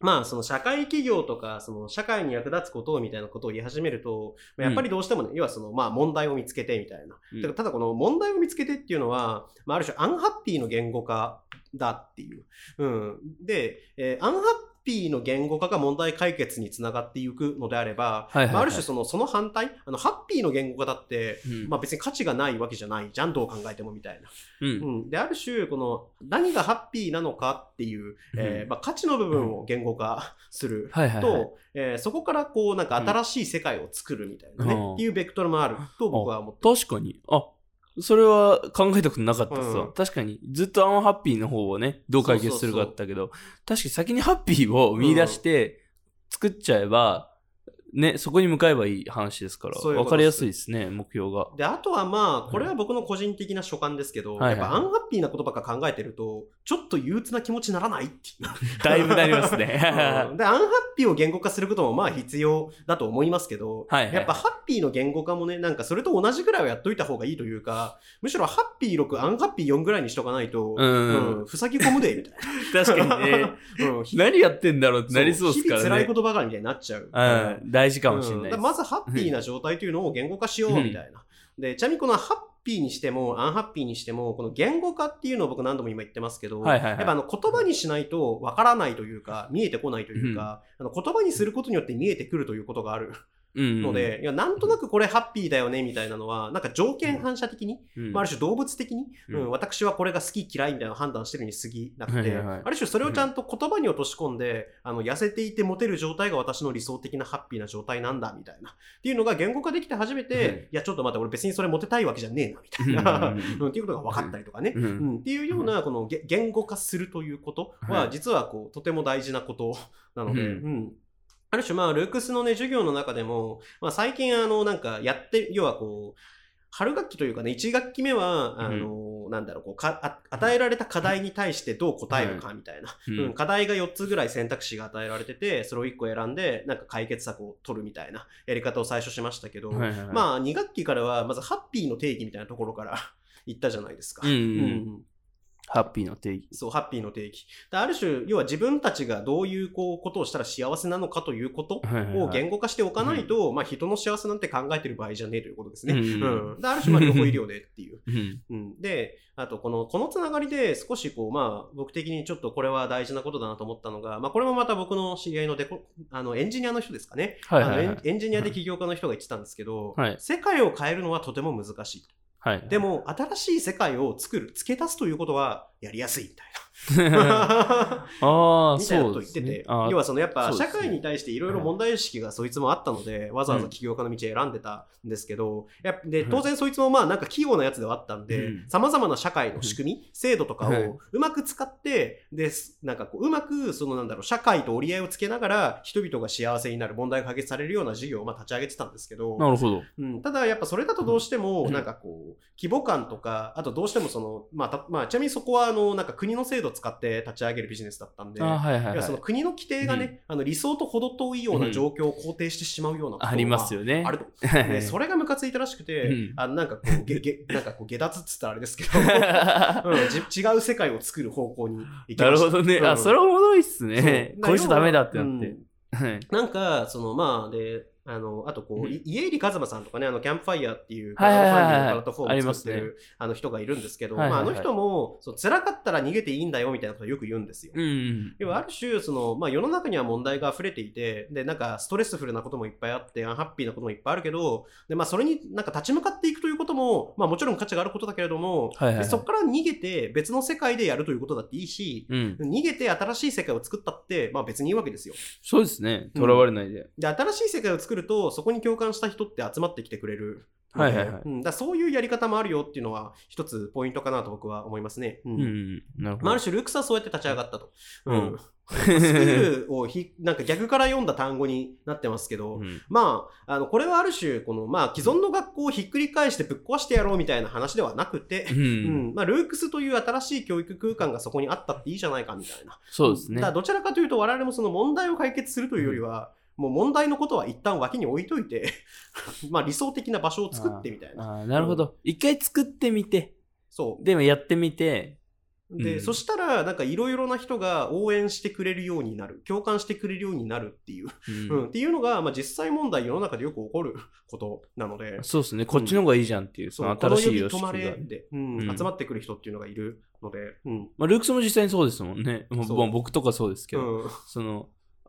Speaker 3: まあその社会企業とかその社会に役立つことをみたいなことを言い始めると、まあやっぱりどうしてもね、要はそのまあ問題を見つけてみたいな。
Speaker 2: うん
Speaker 3: だからただこの問題を見つけてっていうのは、まあ、ある種アンハッピーの言語化だっていう。うん、で、えーアンハッピーの言語化が問題解決につながっていくのであれば、
Speaker 2: はいはいはい。
Speaker 3: まあ、ある種そのその反対あのハッピーの言語化だって、
Speaker 2: うん。
Speaker 3: まあ、別に価値がないわけじゃないじゃんどう考えてもみたいな。
Speaker 2: うん。
Speaker 3: うん、である種この何がハッピーなのかっていう、えー
Speaker 2: うん
Speaker 3: まあ、価値の部分を言語化する。と、えーそこからこうなんか新しい世界を作るみたいなね、
Speaker 2: うん。
Speaker 3: っていうベクトルもあると僕は思って
Speaker 2: 確かに。あ、それは考えたことなかったさ、
Speaker 3: うん。
Speaker 2: 確かに、ずっとアンハッピーの方をね、どう解決するかだったけど、確かに先にハッピーを見出して、作っちゃえば、ね、そこに向かえばいい話ですから、わかりやすいですね、目標が。
Speaker 3: であとはまあこれは僕の個人的な所感ですけど、
Speaker 2: はいはい
Speaker 3: やっぱアンハッピーなことばっか考えてるとちょっと憂鬱な気持ちにならないっていう
Speaker 2: だいぶなります
Speaker 3: うん
Speaker 2: ね。
Speaker 3: で、アンハッピーを言語化することもまあ必要だと思いますけど、
Speaker 2: はいはい
Speaker 3: やっぱハッピーの言語化もね、なんかそれと同じぐらいはやっといた方がいいというか、むしろハッピー6、アンハッピー4ぐらいにしとかないと、
Speaker 2: うん
Speaker 3: うん塞ぎ込むで、みたい
Speaker 2: 確かに
Speaker 3: な。
Speaker 2: ね、
Speaker 3: うん
Speaker 2: 何やってんだろうってなりそうですからね。
Speaker 3: 日々辛いことばかりみたいになっちゃう。
Speaker 2: うん、大事かもしれない。
Speaker 3: うん。まずハッピーな状態というのを言語化しようみたいな。で、ちなみにこのハッピーにしても、アンハッピーにしても、この言語化っていうのを僕何度も今言ってますけど、
Speaker 2: はいはいはい。
Speaker 3: やっぱあの言葉にしないとわからないというか、見えてこないというか、あの言葉にすることによって見えてくるということがある
Speaker 2: うん
Speaker 3: ので、いやなんとなくこれハッピーだよねみたいなのは、なんか条件反射的に、
Speaker 2: うん。
Speaker 3: まあ、ある種動物的に、
Speaker 2: う
Speaker 3: うんん私はこれが好き嫌いみたいな判断してるに過ぎなくて、
Speaker 2: はいはいはい。
Speaker 3: ある種それをちゃんと言葉に落とし込んで、あの痩せていてモテる状態が私の理想的なハッピーな状態なんだみたいな。っていうのが言語化できて初めて、
Speaker 2: はい。
Speaker 3: いやちょっと待って俺別にそれモテたいわけじゃねえなみたい
Speaker 2: うん
Speaker 3: な、
Speaker 2: うん
Speaker 3: うん。っていうことが分かったりとかね。
Speaker 2: うん。
Speaker 3: うん。っていうようなこのげ言語化するということ
Speaker 2: は
Speaker 3: はい。実はこうとても大事なことなので、
Speaker 2: うん。
Speaker 3: うんある種まあルークスのね授業の中でも、まあ、最近あのなんかやって要はこう春学期というかね1学期目はあの、なんだろうこう与えられた課題に対してどう答えるかみたいな、
Speaker 2: うん。
Speaker 3: うん課題が4つぐらい選択肢が与えられててそれを1個選んでなんか解決策を取るみたいなやり方を最初しましたけど、
Speaker 2: はいはいはい。
Speaker 3: まあ2学期からはまずハッピーの定義みたいなところから 行ったじゃないですか。
Speaker 2: うんハッピーの定義。
Speaker 3: そう、ハッピーの定義。である種、要は自分たちがどういうこうことをしたら幸せなのかということを言語化しておかないと、まあ人の幸せなんて考えてる場合じゃねえということですね。
Speaker 2: う
Speaker 3: うんん。である種、まあ両方医療でっていう。
Speaker 2: うん
Speaker 3: うん、で、あとこの、このつながりで少しこう、まあ僕的にちょっとこれは大事なことだなと思ったのが、まあこれもまた僕の知り合いのデコ、あのエンジニアの人ですかね。
Speaker 2: はいはいはい
Speaker 3: あのエンエンジニアで起業家の人が言ってたんですけど、
Speaker 2: はい
Speaker 3: 世界を変えるのはとても難しい。
Speaker 2: はい。
Speaker 3: でも、新しい世界を作る、付け足すということはやりやすいみたいな。
Speaker 2: ああ、
Speaker 3: とを言ってて、。
Speaker 2: あー。
Speaker 3: 要はそのやっぱ社会に対していろいろ問題意識がそいつもあったので、わざわざ起業家の道を選んでたんですけど、やで
Speaker 2: はい。
Speaker 3: 当然そいつもまあなんか器用なやつではあったんで
Speaker 2: うん、
Speaker 3: さまざまな社会の仕組み、制度とか
Speaker 2: はい。
Speaker 3: をうまく使って、ですなんかこううまくそのなんだろう、社会と折り合いをつけながら人々が幸せになる問題が解決されるような事業をまあ立ち上げてたんですけど、
Speaker 2: なるほど。
Speaker 3: うん、ただやっぱそれだとどうしても
Speaker 2: うん。
Speaker 3: なんかこう規模感とかあとどうしてもそのまあたまあちなみにそこはあのなんか国の制度を使って立ち上げるビジネスだったんでその国の規定がね、あの理想と程遠いような状況を肯定してしまうようなことが
Speaker 2: ありますよね。
Speaker 3: あると。
Speaker 2: はい
Speaker 3: でそれがムカついたらしくて、
Speaker 2: うん
Speaker 3: あのなんかこう、げ、げ、なんかこう、下脱っつったらあれですけど、うん、じ違う世界を作る方向に行きました。
Speaker 2: なるほどね。
Speaker 3: うん
Speaker 2: あ、それおもろいっすね。
Speaker 3: そう
Speaker 2: こいつダメだってなっ
Speaker 3: うん
Speaker 2: て。はい
Speaker 3: なんか、そのまあ、で、あの、あとこう、
Speaker 2: うん
Speaker 3: い家入一馬さんとかね、あの、キャンプファイヤーっていう、
Speaker 2: はいはいはいはい
Speaker 3: クラウドファンディングのプラットフォームを作ってる、あの人がいるんですけど、まあ、あの人も、そう、辛かったら逃げていいんだよ、みたいなことをよく言うんですよ。
Speaker 2: うん。
Speaker 3: 要はある種、その、まあ世の中には問題が溢れていて、で、なんかストレスフルなこともいっぱいあって、アンハッピーなこともいっぱいあるけど、で、まあそれになんか立ち向かっていくということも、まあもちろん価値があることだけれども、
Speaker 2: はいはいはい
Speaker 3: でそこから逃げて別の世界でやるということだっていいし、
Speaker 2: うん。
Speaker 3: 逃げて新しい世界を作ったって、まあ別にいいわけですよ。
Speaker 2: そうですね。とらわれないで。
Speaker 3: で、新しい世界を作ると、そこに共感した人って集まってきてくれるので。
Speaker 2: はいはいはい
Speaker 3: うん、だそういうやり方もあるよっていうのは、一つポイントかなと僕は思いますね。うん
Speaker 2: うん。なるほ
Speaker 3: まあ、る。種、ルークスはそうやって立ち上がったと。
Speaker 2: うん
Speaker 3: スクールをひなんか逆から読んだ単語になってますけど、
Speaker 2: うん
Speaker 3: まあ、あの、これはある種、この、まあ、既存の学校をひっくり返してぶっ壊してやろうみたいな話ではなくて、
Speaker 2: う
Speaker 3: うんん、まあ、ルークスという新しい教育空間がそこにあったっていいじゃないかみたいな。
Speaker 2: そうですね
Speaker 3: だどちらかというと、我々もその問題を解決するというよりは、もう問題のことは一旦脇に置いといて、まあ理想的な場所を作ってみたいな。
Speaker 2: なるほど。一回作ってみて、
Speaker 3: そう。
Speaker 2: でもやってみて、
Speaker 3: で、
Speaker 2: うん。
Speaker 3: そしたら、なんかいろいろな人が応援してくれるようになる、共感してくれるようになるっていう、
Speaker 2: うん。
Speaker 3: うん、っていうのが、まあ実際問題世の中でよく起こることなので、
Speaker 2: そうですね。こっちの方がいいじゃんっていう、その新しい様式が。
Speaker 3: で、集まってくる人っていうのがいるので、うん。
Speaker 2: まあ、ルークスも実際にそうですもんね。僕とかそうですけど、
Speaker 3: うん。
Speaker 2: その、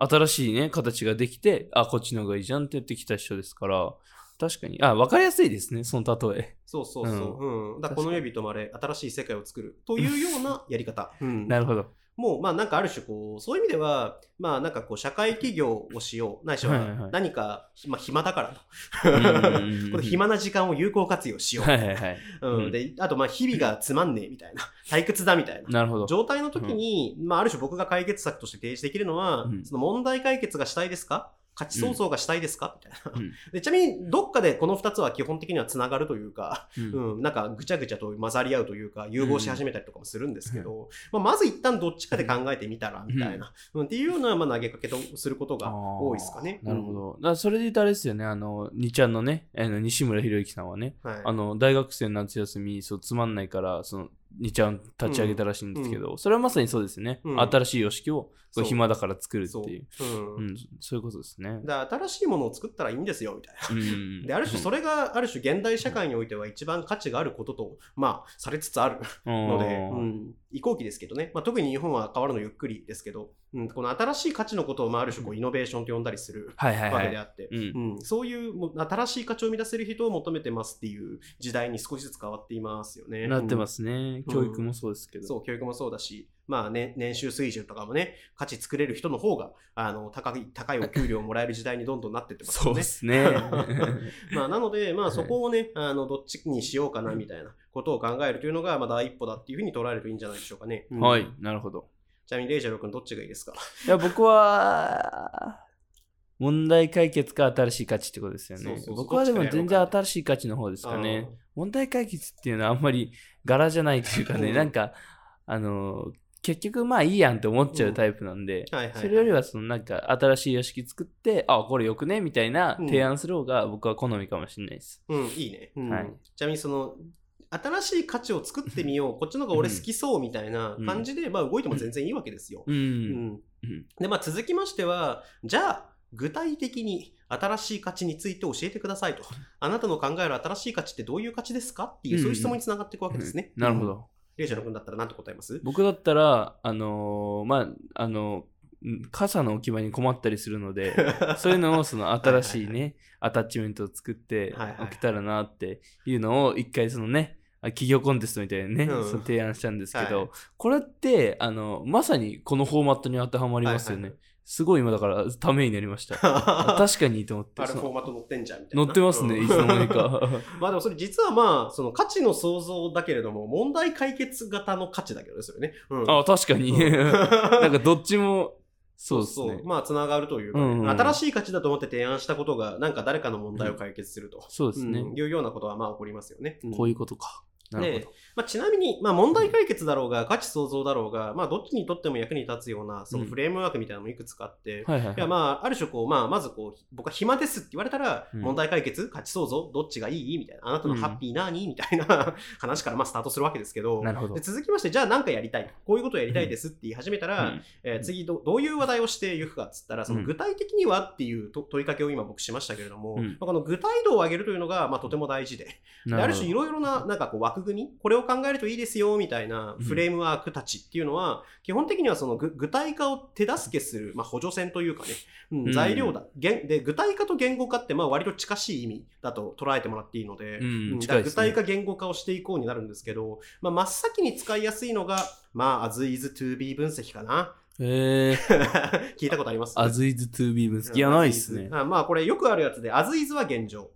Speaker 2: 新しいね、形ができて、あ、こっちの方がいいじゃんって言ってきた人ですから、確かに、あ、わかりやすいですね、その例え。
Speaker 3: そうそうそう。うん。だからこの指止まれ、新しい世界を作るというようなやり方。うん
Speaker 2: なるほど。
Speaker 3: もう、まあなんかある種こう、そういう意味では、まあなんかこう、社会起業をしよう。ないし
Speaker 2: は
Speaker 3: 何か、まあ暇だからと。
Speaker 2: うん
Speaker 3: この暇な時間を有効活用しよう。
Speaker 2: はいはいはい。
Speaker 3: うん、
Speaker 2: うん
Speaker 3: で、あとまあ日々がつまんねえみたいな。退屈だみたいな。
Speaker 2: なるほど。
Speaker 3: 状態の時に、まあある種僕が解決策として提示できるのは、
Speaker 2: うん
Speaker 3: その問題解決がしたいですか価値創造がしたいですか、みたいな、
Speaker 2: う ん
Speaker 3: で。ちなみに、どっかでこの2つは基本的にはつながるというか、
Speaker 2: うん
Speaker 3: うん、なんかぐちゃぐちゃと混ざり合うというか、融合し始めたりとかもするんですけど、まあ、まず一旦どっちかで考えてみたら、みたいな、うんっていうような、まあ、投げかけとすることが多いですかね。
Speaker 2: なるほど。だそれで言うとあれですよね、あの、にちゃんのね、あの西村博之さんはね、
Speaker 3: うん。はい。
Speaker 2: あの、大学生の夏休み、そう、つまんないから、その、にちゃん立ち上げたらしいんですけど、それはまさにそうですね。
Speaker 3: うん
Speaker 2: 新しい様式を、こ
Speaker 3: そう
Speaker 2: う暇だから作るって
Speaker 3: そう。
Speaker 2: いう。
Speaker 3: うん。
Speaker 2: うん、そういうことですね。
Speaker 3: だ新しいものを作ったらいいんですよ、みたいな。
Speaker 2: うん。
Speaker 3: で、ある種それが、ある種現代社会においては一番価値があることと、まあ、されつつあるので、
Speaker 2: の
Speaker 3: うん、移行期ですけどね、まあ、特に日本は変わるのゆっくりですけど、うん、この新しい価値のことを、まあ、ある種こうイノベーションと呼んだりする。わけであって、
Speaker 2: うん
Speaker 3: うん、そういうもう新しい価値を生み出せる人を求めてますっていう時代に少しずつ変わっていますよね。
Speaker 2: なってますすね。
Speaker 3: うん
Speaker 2: 教育もそうですけど。
Speaker 3: そう、教育もそうだし、まあね、年収水準とかもね、価値作れる人の方が、あの、高い、高いお給料をもらえる時代にどんどんなってってます
Speaker 2: そう
Speaker 3: よね。
Speaker 2: ですね。
Speaker 3: まあ、なので、まあ、
Speaker 2: はい
Speaker 3: そこをね、あの、どっちにしようかな、みたいなことを考えるというのが、まあ、第一歩だっていうふうに捉えるといいんじゃないでしょうかね。うん
Speaker 2: はい、なるほど。
Speaker 3: ちなみに、レイジェロ君、どっちがいいですか？
Speaker 2: いや、僕は、問題解決か新しい価値ってことですよね
Speaker 3: そうそうそう。
Speaker 2: 僕はでも全
Speaker 3: か
Speaker 2: 然新しい価値の方ですかね。問題解決っていうのはあんまり柄じゃないというかね、
Speaker 3: う ん
Speaker 2: なんか、あの、結局まあいいやんって思っちゃうタイプなんで、
Speaker 3: はいはいはい
Speaker 2: それよりはそのなんか新しい様式作って、あ、これよくねみたいな提案する方が僕は好みかもしれないです。
Speaker 3: うん、いいね。うん
Speaker 2: はい
Speaker 3: ちなみに、その、新しい価値を作ってみよう、こっちの方が俺好きそうみたいな感じで、まあ、動いても全然いいわけですよ。
Speaker 2: うん。
Speaker 3: うん
Speaker 2: うん
Speaker 3: で、まあ、続きましては、じゃあ、具体的に新しい価値について教えてくださいと。あなたの考える新しい価値ってどういう価値ですかっていう、
Speaker 2: うん
Speaker 3: そういう質問につながっていくわけですね。うん。
Speaker 2: なるほど。
Speaker 3: レイジ君だったら何て答えます
Speaker 2: 僕だったら、あのーまあ、あのん傘の置き場に困ったりするので、そういうのをその新しい
Speaker 3: はい
Speaker 2: ね、アタッチメントを作っておけたらなっていうのを一回そのね、あ企業コンテストみたいにね、
Speaker 3: うん。
Speaker 2: その提案したんですけど、
Speaker 3: はい
Speaker 2: これってあのまさにこのフォーマットに当てはまりますよね。
Speaker 3: はいはい
Speaker 2: すごい今だからためになりました。あ 確かにと思って
Speaker 3: あ。れフォーマット載ってんじゃんみたいな。
Speaker 2: 乗ってますね、
Speaker 3: うん
Speaker 2: いつの間にか。
Speaker 3: まあでもそれ実はまあ、その価値の創造だけれども、問題解決型の価値だけどね、それね。うん
Speaker 2: あ、確かに。
Speaker 3: うん
Speaker 2: なんかどっちも、そうですね。
Speaker 3: まあ、つながるというかね、
Speaker 2: うんうん
Speaker 3: 新しい価値だと思って提案したことが、なんか誰かの問題を解決すると。
Speaker 2: そうですね。
Speaker 3: うんいうようなことはまあ起こりますよね。ん
Speaker 2: こういうことか。なるほ
Speaker 3: で
Speaker 2: ど。
Speaker 3: まあ、ちなみに、まあ、問題解決だろうが、価値創造だろうが、まあ、どっちにとっても役に立つような、その
Speaker 2: うん。
Speaker 3: フレームワークみたいなのもいくつかあって、
Speaker 2: はいはいはい。
Speaker 3: いやまあ、ある種こう、まあ、まずこう、僕は暇ですって言われたら、
Speaker 2: うん。
Speaker 3: 問題解決、価値創造、どっちがいい？みたいな、あなたのハッピーなにみたいな 話からまあスタートするわけですけど、
Speaker 2: なるほど。
Speaker 3: で続きまして、じゃあ何かやりたい。こういうことをやりたいですって言い始めたら、
Speaker 2: うん。
Speaker 3: えー次ど、どういう話題をしていくかっつったら、その具体的にはっていうと問いかけを今僕しましたけれども、
Speaker 2: うん。
Speaker 3: まあこの具体度を上げるというのが、まあ、とても大事で、である種いろいろななんかこう枠組み、これを考えるといいですよみたいなフレームワークたちっていうのは、基本的にはその具具体化を手助けする、まあ、補助線というかね、うん
Speaker 2: うん
Speaker 3: 材料だ。言で具体化と言語化ってまあ割と近しい意味だと捉えてもらっていいので、
Speaker 2: うんね
Speaker 3: 具体化言語化をしていこうになるんですけど、まあ、真っ先に使いやすいのが、まあ、as is to be 分析かな。
Speaker 2: えー、
Speaker 3: 聞いたことあります
Speaker 2: ？as is to be 分析。いや、ないっすね。
Speaker 3: あまあこれよくあるやつで、as is は現状。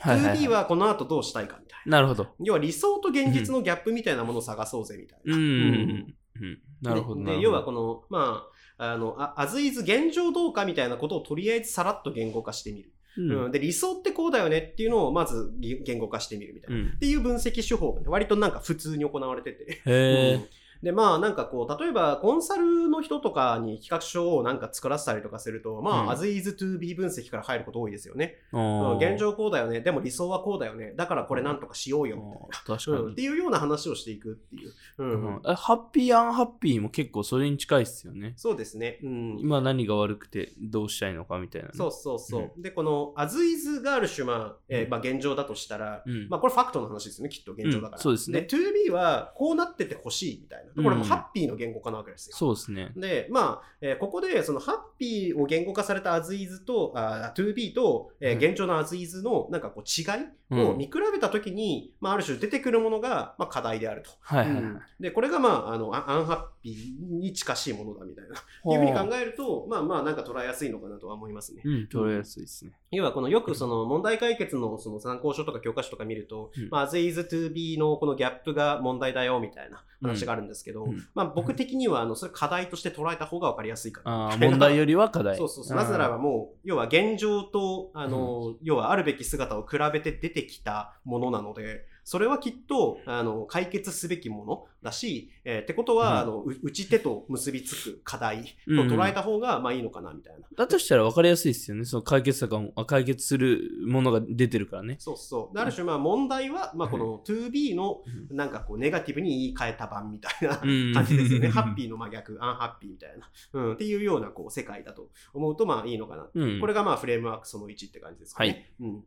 Speaker 2: はいはい、
Speaker 3: 2B
Speaker 2: は
Speaker 3: はこの後どうしたいかみたい
Speaker 2: い。なるほど。
Speaker 3: な。要は理想と現実のギャップみたいなものを探そうぜみたいな。
Speaker 2: うん。
Speaker 3: うん
Speaker 2: うん。なるほど。
Speaker 3: で要はこの、まあ、あの、あアズイズ現状どうかみたいなことをとりあえずさらっと言語化してみる。
Speaker 2: うん
Speaker 3: うんで、理想ってこうだよねっていうのをまず言言語化してみるみたいな。
Speaker 2: うん
Speaker 3: っていう分析手法がね、割となんか普通に行われてて。
Speaker 2: へえ。
Speaker 3: で、まあなんかこう、例えばコンサルの人とかに企画書をなんか作らせたりとかすると、まあ、
Speaker 2: うん
Speaker 3: as is to be 分析から入ること多いですよね。現状こうだよね。でも理想はこうだよね。だからこれなんとかしようよみたいな。
Speaker 2: あー確かに
Speaker 3: うんって。いうような話をしていくっていう。うん
Speaker 2: うんえハッピーアンハッピーも結構それに近いっすよね。
Speaker 3: そうですね。うん、
Speaker 2: 今何が悪くてどうしたいのかみたいなね。
Speaker 3: そうそうそう。で、この as is がある種、まあ、えーまあ、現状だとしたら、
Speaker 2: うん
Speaker 3: まあ、これファクトの話ですよね、きっと現状だから。
Speaker 2: うんそうですね
Speaker 3: to be はこうなっててほしいみたいな。これもハッピーの言語化なわけですよ。
Speaker 2: そうですね。
Speaker 3: で、まあ、えーここで、そのハッピーを言語化された as is と、あ to be と、えー
Speaker 2: うん
Speaker 3: 現状の as is のなんかこう違い
Speaker 2: うん
Speaker 3: を見比べたときに、まあ、ある種出てくるものが、まあ、課題であると。
Speaker 2: はいはいはい。
Speaker 3: うんで、これがまあ、あの、アアンハッピーに近しいものだみたいな。いうふうに考えると、まあまあ、なんか捉えやすいのかなとは思いますね。
Speaker 2: うん、取れやすいですね。
Speaker 3: 要はこのよくその問題解決のその参考書とか教科書とか見ると、
Speaker 2: うん
Speaker 3: まあ、as is to be のこのギャップが問題だよみたいな話があるんですけど、
Speaker 2: うん
Speaker 3: まあ僕的にはあのそれ課題として捉えた方が分かりやすいかな。
Speaker 2: 問題よりは課題。
Speaker 3: そうそうそう。なぜならばもう、要は現状と、あの、要はあるべき姿を比べて出てきたものなので、それはきっと、あの、解決すべきものだし、えーってことは、
Speaker 2: うん
Speaker 3: あの、う打ち手と結びつく課題と捉えた方が、まあいいのかな、みたいな。
Speaker 2: だとしたら分かりやすいですよね。その解決策もあ解決するものが出てるからね。
Speaker 3: そうそう。である種、まあ問題は、まあこの 2B の
Speaker 2: う
Speaker 3: なんかこうネガティブに言い換えた版みたいな
Speaker 2: うん
Speaker 3: 感じですよね。ハッピーの真逆、アンハッピーみたいな。うん。っていうようなこう世界だと思うとまあいいのかな。
Speaker 2: うん。
Speaker 3: これがまあフレームワークその1って感じですかね。うん。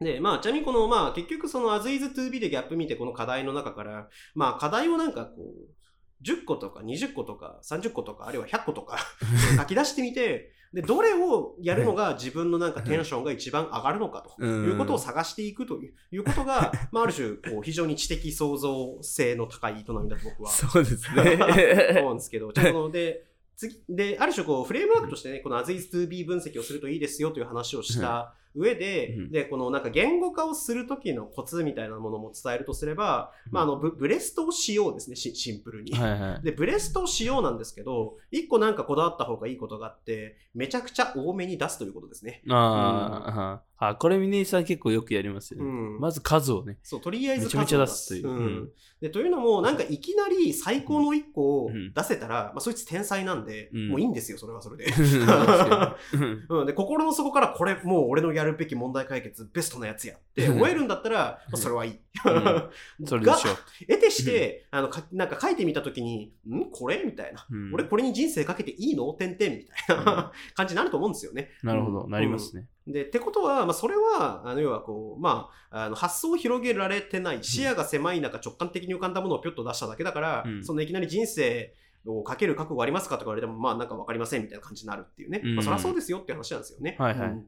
Speaker 3: で、まあ、ちなみにこの、まあ、結局その as is to be でギャップ見て、この課題の中から、まあ、課題をなんかこう、10個とか20個とか30個とか、あるいは100個とか 書き出してみて、で、どれをやるのが自分のなんかテンションが一番上がるのかと
Speaker 2: うん。
Speaker 3: いうことを探していくということが、まあ、ある種、こう、非常に知的創造性の高い営みだと僕は
Speaker 2: そうです
Speaker 3: 思
Speaker 2: ね。
Speaker 3: うんですけど、じゃあこので、次、で、ある種こう、フレームワークとしてね、この as is to be 分析をするといいですよという話をした上で、
Speaker 2: うん
Speaker 3: で、このなんか言語化をするときのコツみたいなものも伝えるとすれば、まあ、あの、ブブレストをしようですね、しシンプルに。
Speaker 2: はいはい。
Speaker 3: で、ブレストをしようなんですけど、一個なんかこだわった方がいいことがあって、めちゃくちゃ多めに出すということですね。
Speaker 2: あーあ、これ峰井さん結構よくやりますよね。
Speaker 3: うん。
Speaker 2: まず数をね。
Speaker 3: そう、とりあえず
Speaker 2: めちゃめちゃ出すという
Speaker 3: うん
Speaker 2: うん
Speaker 3: でというのも、なんかいきなり最高の一個を
Speaker 2: うん
Speaker 3: 出せたら、まあ、そいつ天才なんで、
Speaker 2: うん
Speaker 3: もういいんですよ、それはそれで。
Speaker 2: うん、
Speaker 3: で心の底からこれもう俺のやるべき問題解決ベストなやつやって思えるんだったら、まあそれはいい。
Speaker 2: ん。それでしょ
Speaker 3: が得てして、あのかなんか書いてみたときに、ん？これ？みたいな。俺これに人生かけていいの？てんてんみたいな 感じになると思うんですよね。
Speaker 2: なるほど、
Speaker 3: うん。
Speaker 2: なりますね。
Speaker 3: で、ってことは、まあ、それは、あの、要はこう、まあ、あの発想を広げられてない、視野が狭い中、直感的に浮かんだものをぴょっと出しただけだから、
Speaker 2: うん。
Speaker 3: そのいきなり人生をかける覚悟ありますかとか言われても、まあ、なんかわかりませんみたいな感じになるっていうね。
Speaker 2: うん。
Speaker 3: まあ、そりゃそうですよっていう話なんですよね。
Speaker 2: はいはい。
Speaker 3: うん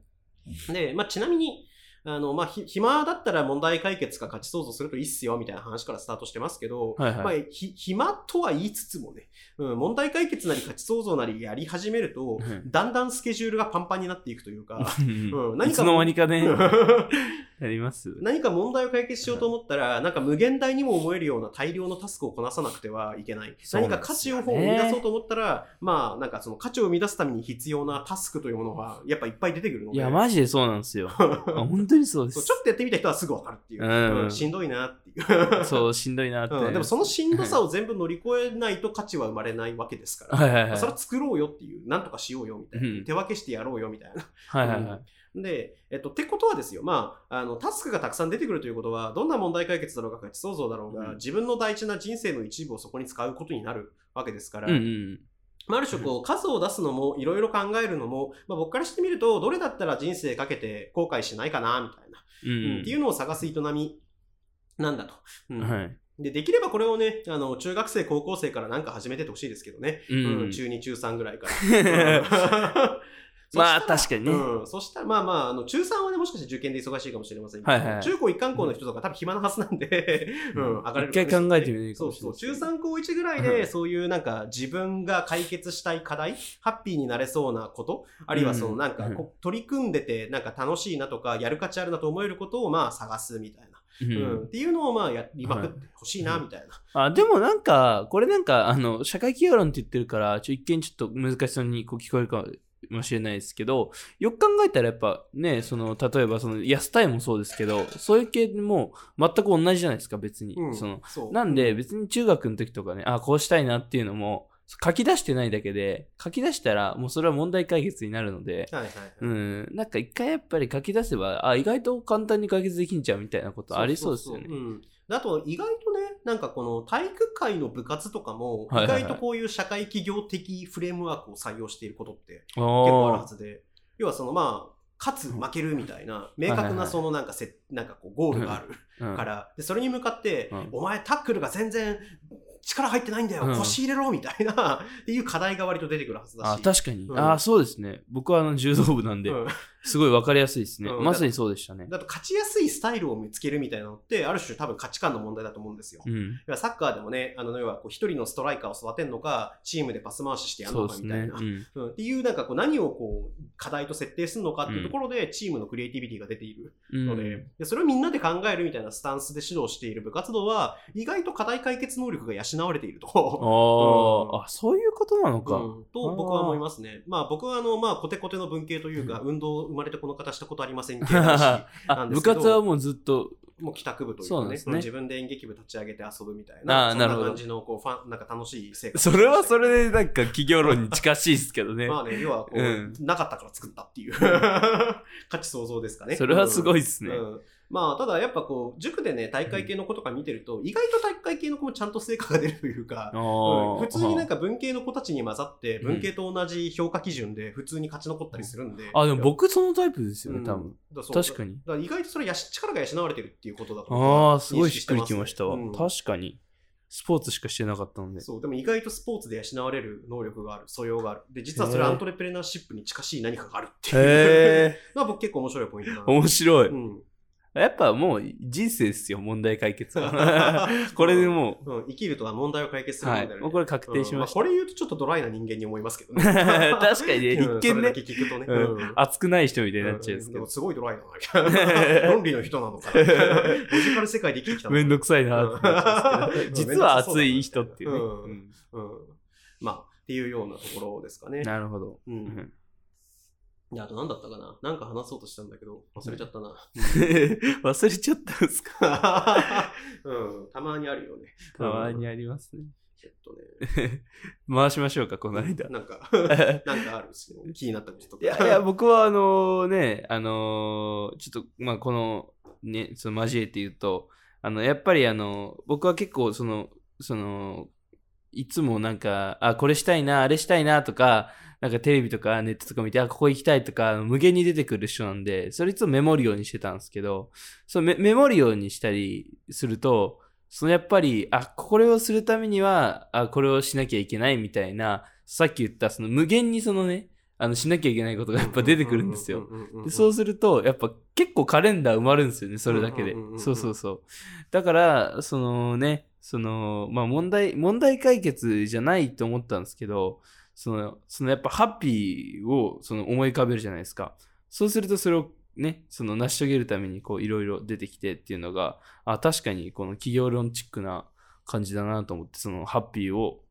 Speaker 3: で、まあ、ちなみに、あの、まあ、ひ暇だったら問題解決か価値創造するといいっすよみたいな話からスタートしてますけど、
Speaker 2: はいはい。
Speaker 3: まあ、ひ暇とは言いつつもね、うん、問題解決なり価値創造なりやり始めると、
Speaker 2: うん
Speaker 3: だんだんスケジュールがパンパンになっていくというか、
Speaker 2: うん
Speaker 3: うん何か
Speaker 2: いつの間にかね、やります。
Speaker 3: 何か問題を解決しようと思ったら、なんか無限大にも思えるような大量のタスクをこなさなくてはいけない。何か価値を生み出そうと思ったら、まあ、なんかその価値を生み出すために必要なタスクというものが、やっぱいっぱい出てくるので。
Speaker 2: いや、マジでそうなんですよ。あ本当にそうです
Speaker 3: ち。ょっとやってみた人はすぐわかるっていう、しんどいなっていう。
Speaker 2: そう、しんどいなって。
Speaker 3: うんでもそのしんどさを全部乗り越えないと価値は生まれないわけですから。
Speaker 2: はいはいはい。
Speaker 3: それは作ろうよっていう、なんとかしようよみたいな、
Speaker 2: うん
Speaker 3: 手分けしてやろうよみたいな。
Speaker 2: はいはいはい。
Speaker 3: で、えっと、ってことはですよ、まあ、あの、タスクがたくさん出てくるということは、どんな問題解決だろうが、価値創造だろうが、
Speaker 2: うん
Speaker 3: 自分の大事な人生の一部をそこに使うことになるわけですから、
Speaker 2: うんうん。
Speaker 3: まあ、ある種こう、数を出すのも、いろいろ考えるのも、まあ、僕からしてみると、どれだったら人生かけて後悔しないかな、みたいな、
Speaker 2: うん
Speaker 3: うんっていうのを探す営みなんだと。うん
Speaker 2: はい。
Speaker 3: で、できればこれをね、あの、中学生、高校生からなんか始めててほしいですけどね。
Speaker 2: う
Speaker 3: うん
Speaker 2: ん。
Speaker 3: 中2、中3ぐらいから。うん
Speaker 2: まあ確かにね。
Speaker 3: うん、そしたらまあまああの中3はねもしかして受験で忙しいかもしれませんけど、
Speaker 2: はいはい。
Speaker 3: 中高一貫校の人とか多分暇なはずなんで、うん、上がれる
Speaker 2: 一回考えてみるか
Speaker 3: そうそう中3高1ぐらいでそういうなんか自分が解決したい課題ハッピーになれそうなことあるいはそのなんか取り組んでてなんか楽しいなとかやる価値あるなと思えることをまあ探すみたいな、
Speaker 2: う
Speaker 3: うん。んっていうのをまあやりまくってほしいなみたいな、
Speaker 2: あでもなんか、これなんか、あの、社会企業論って言ってるから、ちょ一見ちょっと難しそうにこう聞こえるかもしれないですけど、よく考えたらやっぱね、その、例えばその、安タイもそうですけど、そういう系も全く同じじゃないですか、別に。
Speaker 3: うん
Speaker 2: その、
Speaker 3: そう。
Speaker 2: なんで別に中学の時とかね、あ、こうしたいなっていうのも、書き出してないだけで、書き出したらもうそれは問題解決になるので、
Speaker 3: はいはいはい。
Speaker 2: うん、なんか一回やっぱり書き出せば、あ、意外と簡単に解決できんちゃうみたいなことありそうですよね。
Speaker 3: うん。であと、意外とね、なんかこの体育会の部活とかも、意外とこういう社会企業的フレームワークを採用していることって
Speaker 2: 結
Speaker 3: 結構あるはずで、要はそのまあ、勝つ、負けるみたいな、明確ないそのなんかせ、なんかこうゴールがある
Speaker 2: うん。
Speaker 3: から、で、それに向かって
Speaker 2: うん、
Speaker 3: お前タックルが全然力入ってないんだよ、
Speaker 2: うん。
Speaker 3: 腰入れろみたいな、っていう課題が割と出てくるはずだ
Speaker 2: あ
Speaker 3: し。
Speaker 2: 確かに、
Speaker 3: うん。
Speaker 2: あそうですね。僕はあの柔道部なんで、
Speaker 3: うん
Speaker 2: すごいわかりやすいですね、
Speaker 3: うん
Speaker 2: まさにそうでしたね。
Speaker 3: だと勝ちやすいスタイルを見つけるみたいなのって、ある種多分価値観の問題だと思うんですよ。
Speaker 2: うん。
Speaker 3: サッカーでもね、あの、要はこう一人のストライカーを育てるのか、チームでパス回ししてやるのかみたいな。。
Speaker 2: うん
Speaker 3: うんっていう、なんかこう何をこう、課題と設定するのかっていうところで、チームのクリエイティビティが出ている
Speaker 2: うん
Speaker 3: ので、でそれをみんなで考えるみたいなスタンスで指導している部活動は、意外と課題解決能力が養われていると。
Speaker 2: あー、あ、そういうことなのか。
Speaker 3: うんと僕は思いますね。まあ僕はあの、まあコテコテの文系というか、
Speaker 2: う
Speaker 3: 運動生まれてこの方したことありませんけど、な
Speaker 2: あ
Speaker 3: んですけど
Speaker 2: 部活はもうずっと、
Speaker 3: もう帰宅部というかね
Speaker 2: ね
Speaker 3: 自分で演劇部立ち上げて遊ぶみたいな、そんな感じのこうファン、なんか楽しい生活。
Speaker 2: それはそれでなんか企業論に近しいですけどね。
Speaker 3: まあね、要はこう、
Speaker 2: うん
Speaker 3: なかったから作ったっていう 価値想像ですかね。
Speaker 2: それはすごいですね。
Speaker 3: うんまあ、ただやっぱこう、塾でね、大会系の子とか見てると、意外と大会系の子もちゃんと成果が出るというか、普通になんか文系の子たちに混ざって、
Speaker 2: うん
Speaker 3: 文系と同じ評価基準で普通に勝ち残ったりするんで。
Speaker 2: あ、でも僕そのタイプですよね、多分。
Speaker 3: うん
Speaker 2: 確かに。
Speaker 3: だから意外とそれやし力が養われてるっていうことだと
Speaker 2: ああ、すごいしっくりきましたわ。
Speaker 3: うん
Speaker 2: 確かに。スポーツしかしてなかったので。
Speaker 3: そう、でも意外とスポーツで養われる能力がある、素養がある。で、実はそれアントレプレナーシップに近しい何かがあるっていう。
Speaker 2: へ
Speaker 3: まあ僕結構面白いポイント。
Speaker 2: 面白い。
Speaker 3: うん。
Speaker 2: やっぱもう人生ですよ、問題解決は。これでも
Speaker 3: うん、生きるとは問題を解決す
Speaker 2: う、
Speaker 3: る
Speaker 2: はい。
Speaker 3: もんだよね。
Speaker 2: もうこれ確定しました。
Speaker 3: うんあこれ言うとちょっとドライな人間に思いますけどね。
Speaker 2: 確かにね、
Speaker 3: うん
Speaker 2: 一見ね
Speaker 3: 聞くとね。
Speaker 2: うん熱くない人みたいになっちゃうんですけど。
Speaker 3: すごいドライだな。論理の人なのかな。ロジカル世界で生きてきたの
Speaker 2: めんどくさいなってなっちゃうんですけど実は熱い人っていうね。
Speaker 3: うん
Speaker 2: うん
Speaker 3: うん。まあ、っていうようなところですかね。
Speaker 2: なるほど。
Speaker 3: う。
Speaker 2: うんん
Speaker 3: であと何だったかななんか話そうとしたんだけど、忘れちゃったな。
Speaker 2: 忘れちゃったんですか？
Speaker 3: うん、たまにあるよね。
Speaker 2: たまにありますね。
Speaker 3: えっとね、
Speaker 2: 回しましょうか、この間。
Speaker 3: なんか、なんかあるんですよ。気になったこととか。
Speaker 2: いやいや、僕はあのね、あのーちょっと、まあ、この、ね、その交えて言うと、あの、やっぱりあの、僕は結構、その、その、いつもなんか、あ、これしたいな、あれしたいなとか、なんかテレビとかネットとか見て、あ、ここ行きたいとか、無限に出てくる人なんで、それいつもメモるようにしてたんですけど、そうメメモるようにしたりすると、そのやっぱり、あ、これをするためには、あ、これをしなきゃいけないみたいな、さっき言った、その無限にそのね、あの、しなきゃいけないことがやっぱ出てくるんですよ。でそうすると、やっぱ結構カレンダー埋まるんですよね、それだけで。そうそうそう。だから、そのね、その、まあ問題、問題解決じゃないと思ったんですけど、その、そのやっぱハッピーをその思い浮かべるじゃないですか。そうするとそれをね、その成し遂げるためにこういろいろ出てきてっていうのが、あ、確かにこの企業論チックな感じだなと思って、そのハッピーを、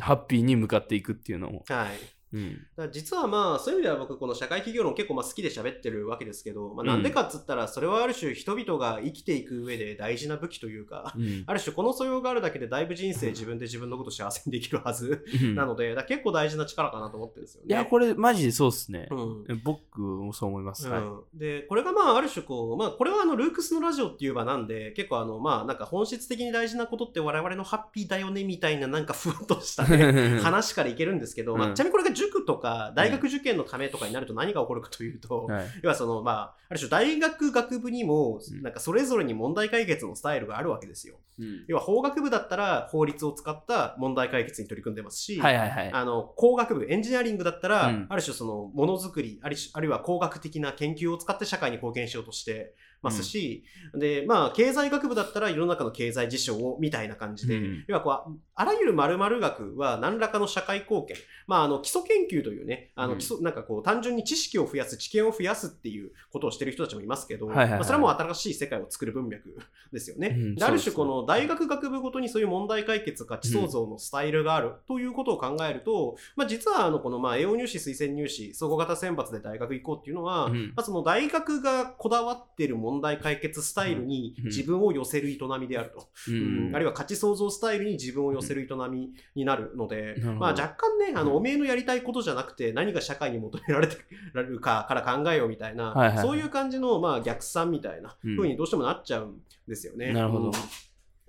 Speaker 2: ハッピーに向かっていくっていうのも。
Speaker 3: はい。
Speaker 2: うん。
Speaker 3: だから実はまあそういう意味では僕この社会企業論結構まあ好きで喋ってるわけですけど、まあ、
Speaker 2: うん
Speaker 3: なんでかっつったらそれはある種人々が生きていく上で大事な武器というか、
Speaker 2: うん
Speaker 3: ある種この素養があるだけでだいぶ人生自分で自分のこと幸せにできるはず
Speaker 2: うん
Speaker 3: なので、結構大事な力かなと思ってるんですよね。
Speaker 2: いや、これマジでそうっすね。
Speaker 3: うん
Speaker 2: 僕もそう思います。はい。
Speaker 3: うん、でこれがまあある種こう、まあ、これはあのルークスのラジオっていう場なんで結構あのまあなんか本質的に大事なことって我々のハッピーだよねみたいななんかふわっとした、ね、話からいけるんですけど、まあ、
Speaker 2: うん
Speaker 3: ちなみにこれが塾とか大学受験のためとかになると何が起こるかというと、
Speaker 2: はい。
Speaker 3: 要はその、まあ、ある種大学学部にも
Speaker 2: う、ん
Speaker 3: なんかそれぞれに問題解決のスタイルがあるわけですよ。
Speaker 2: うん
Speaker 3: 要は法学部だったら法律を使った問題解決に取り組んでますし、
Speaker 2: はいはいはい。
Speaker 3: あの工学部、エンジニアリングだったら、
Speaker 2: うん
Speaker 3: ある種そのものづくりある種、あるいは工学的な研究を使って社会に貢献しようとしてますし、で、まあ、経済学部だったら世の中の経済事象をみたいな感じで、
Speaker 2: うん。
Speaker 3: 要はこう、あらゆる〇〇学は何らかの社会貢献、まあ、あの基礎研究というね、あの
Speaker 2: うん。
Speaker 3: 基礎なんかこう、単純に知識を増やす、知見を増やすっていうことをしてる人たちもいますけど、
Speaker 2: はいはいはい。
Speaker 3: まあ、それはもう新しい世界を作る文脈ですよね。
Speaker 2: うん。
Speaker 3: である種この大学学部ごとにそういう問題解決、価値創造のスタイルがあるということを考えると、まあ、実はあのこのまあ栄養入試、推薦入試、総合型選抜で大学行こうっていうのは、
Speaker 2: うん。
Speaker 3: まあ、その大学がこだわっている問題解決スタイルに
Speaker 2: うん。
Speaker 3: 自分を寄せる営みであると、
Speaker 2: う
Speaker 3: うん。
Speaker 2: ん
Speaker 3: あるいは価値創造スタイルに自分を寄せる営みになるので、まあ、若干ねあの、
Speaker 2: うん。
Speaker 3: おめえのやりたいことじゃなくて何が社会に求められてられるかから考えようみたいな、そういう感じのまあ逆算みたいな
Speaker 2: うん。
Speaker 3: 風にどうしてもなっちゃうんですよね。
Speaker 2: なるほど。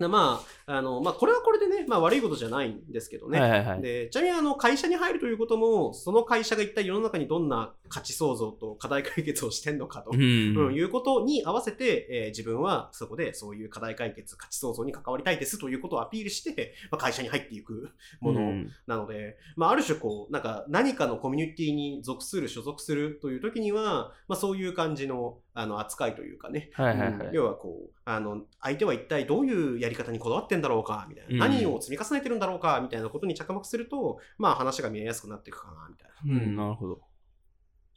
Speaker 3: まあ、あの、まあ、これはこれでね、まあ悪いことじゃないんですけどね。
Speaker 2: はいはいはい。
Speaker 3: で、ちなみにあの、会社に入るということも、その会社が一体世の中にどんな価値創造と課題解決をしてんのかと。
Speaker 2: う
Speaker 3: うん、
Speaker 2: ん。
Speaker 3: いうことに合わせて、えー自分はそこでそういう課題解決、価値創造に関わりたいですということをアピールして、まあ、会社に入っていくもの
Speaker 2: うん
Speaker 3: なので、まあ、ある種こう、なんか何かのコミュニティに属する、所属するという時には、まあ、そういう感じのあの扱いというかね、
Speaker 2: はいはいはい。
Speaker 3: うん要はこう、あの、相手は一体どういうやり方にこだわってんだろうか、みたいな、
Speaker 2: うん
Speaker 3: 何を積み重ねてるんだろうか、みたいなことに着目すると、まあ話が見えやすくなっていくかな、みたいな。
Speaker 2: うん、なるほど。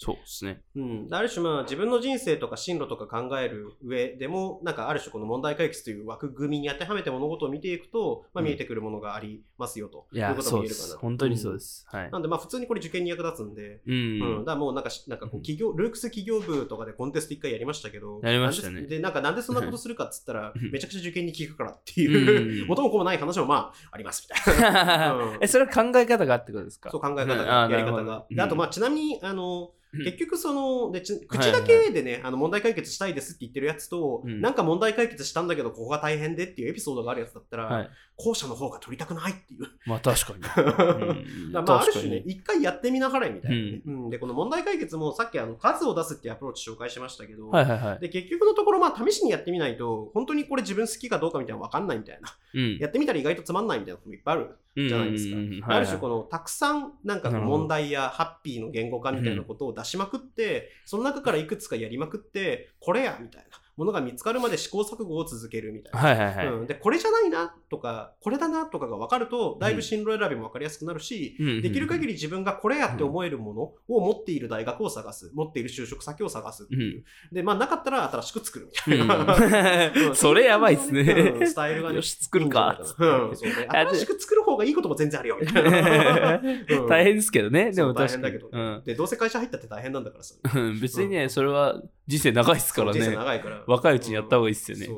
Speaker 2: そうですね。
Speaker 3: うん、ある種まあ自分の人生とか進路とか考える上でもなんかある種この問題解決という枠組みに当てはめて物事を見ていくと、まあ、
Speaker 2: うん。
Speaker 3: 見えてくるものがありますよと、
Speaker 2: いや
Speaker 3: いう、こと。も言えるかな。と
Speaker 2: 本当にそうです。はい。
Speaker 3: ん。なんでまあ普通にこれ受験に役立つんで、
Speaker 2: う
Speaker 3: うん。だ
Speaker 2: ん。
Speaker 3: からもうなんかしなんかこう企業、ルークス企業部とかでコンテスト一回やりましたけど、
Speaker 2: やりましたね。
Speaker 3: なんでで、なんかなんでそんなことするかっつったら
Speaker 2: う、ん。
Speaker 3: めちゃくちゃ受験に効くからっていうう、
Speaker 2: ん。
Speaker 3: 元も子もない話もまあありますみたいな。うん。
Speaker 2: え、それは考え方があってことですか？
Speaker 3: そう考え方
Speaker 2: うん。
Speaker 3: が、やり方が。あとまあちなみに、あの、結局そのでち口だけでね、あの問題解決したいですって言ってるやつと、
Speaker 2: うん。
Speaker 3: なんか問題解決したんだけどここが大変でっていうエピソードがあるやつだったら、
Speaker 2: はい。
Speaker 3: 後者の方が取りたくないっていう。
Speaker 2: まあ確かに。うん
Speaker 3: まあ、ある種ね、
Speaker 2: に。
Speaker 3: 一回やってみなはれみたいなね、うんで、この問題解決もさっきあの数を出すっていうアプローチ紹介しましたけど、
Speaker 2: はいはいはい。
Speaker 3: で結局のところ、まあ、試しにやってみないと、本当にこれ自分好きかどうかみたいなの分かんないみたいな。
Speaker 2: うん。
Speaker 3: やってみたら意外とつまんないみたいなこともいっぱいあるじゃないですか。
Speaker 2: うんうんうん
Speaker 3: ある種このたくさんなんか問題やハッピーの言語化みたいなことを出しまくって、その中からいくつかやりまくって、これやみたいなものが見つかるまで試行錯誤を続けるみたいな。
Speaker 2: はいはいはい。
Speaker 3: うん、でこれじゃないなとかこれだなとかが分かるとだいぶ進路選びも分かりやすくなるし、
Speaker 2: うん
Speaker 3: できる限り自分がこれやって思えるものを持っている大学を探す持っている就職先を探すっていう、でまあなかったら新しく作るみたいな、
Speaker 2: う
Speaker 3: うん
Speaker 2: んそれやばいっす
Speaker 3: うん
Speaker 2: ね。
Speaker 3: スタイルがね
Speaker 2: よし、作るか。
Speaker 3: 新しく作る方がいいことも全然あるよみたいな。うん。
Speaker 2: 大変ですけどね。でも確かに。
Speaker 3: 変だけど、
Speaker 2: うん。
Speaker 3: でどうせ会社入ったって大変なんだからさ。
Speaker 2: うん。別にね、それは人生長いですから
Speaker 3: 人生
Speaker 2: ね。
Speaker 3: 長いから
Speaker 2: 若いうちにやった方がいいっすよね。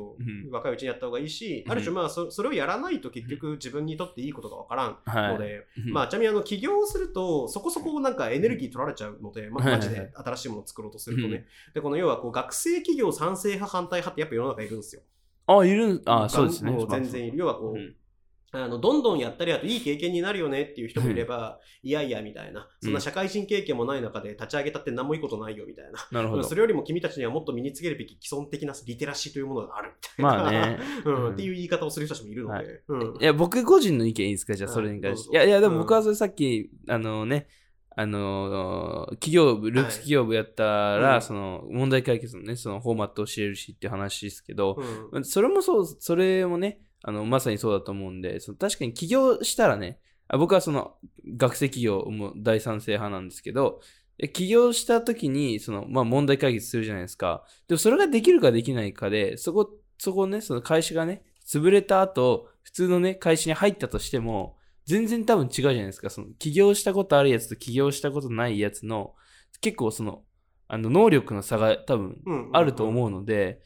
Speaker 3: 若いうちにやった方がいいし、ある種まあそそれをやらないと結局自分にとっていいことがわからん
Speaker 2: はい。
Speaker 3: ので、
Speaker 2: うん。
Speaker 3: まあちなみにあの起業をするとそこそこなんかエネルギー取られちゃうので、まあ、マジで新しいものを作ろうとするとね、
Speaker 2: うん。
Speaker 3: でこの要はこう学生企業賛成派反対派ってやっぱ世の中いるんですよ。
Speaker 2: あ、いるん、あ、そうですね。
Speaker 3: 全然いる。要はこう、
Speaker 2: うん
Speaker 3: あのどんどんやったりあといい経験になるよねっていう人もいれば、い。やいやみたいな、そんな社会人経験もない中で立ち上げたって何もいいことないよみたいな。
Speaker 2: なるほど。
Speaker 3: そ。れよりも君たちにはもっと身につけるべき基礎的なリテラシーというものがあるみたいな。
Speaker 2: まあね。
Speaker 3: うん。
Speaker 2: うん。
Speaker 3: っていう言い方をする人たちもいるので。
Speaker 2: はい。
Speaker 3: うん。
Speaker 2: いや、僕個人の意見いいですか？じゃあ、
Speaker 3: はい。
Speaker 2: それに関して。いや、いや、でも僕はそれさっき、あのね、あのー企業部、ルークス企業部やったら、
Speaker 3: うん。
Speaker 2: その、問題解決のね、そのフォーマットを教えるしっていう話ですけど、
Speaker 3: うん。
Speaker 2: それもそう、それもね、あの、まさにそうだと思うんで、その確かに起業したらね、あ僕はその、学生企業も大賛成派なんですけど、で起業した時に、その、まあ問題解決するじゃないですか。でもそれができるかできないかで、そこ、そこね、その会社がね、潰れた後、普通のね、会社に入ったとしても、全然多分違うじゃないですか。その、起業したことあるやつと起業したことないやつの、結構その、あの、能力の差が多分
Speaker 3: うん
Speaker 2: あると思うので、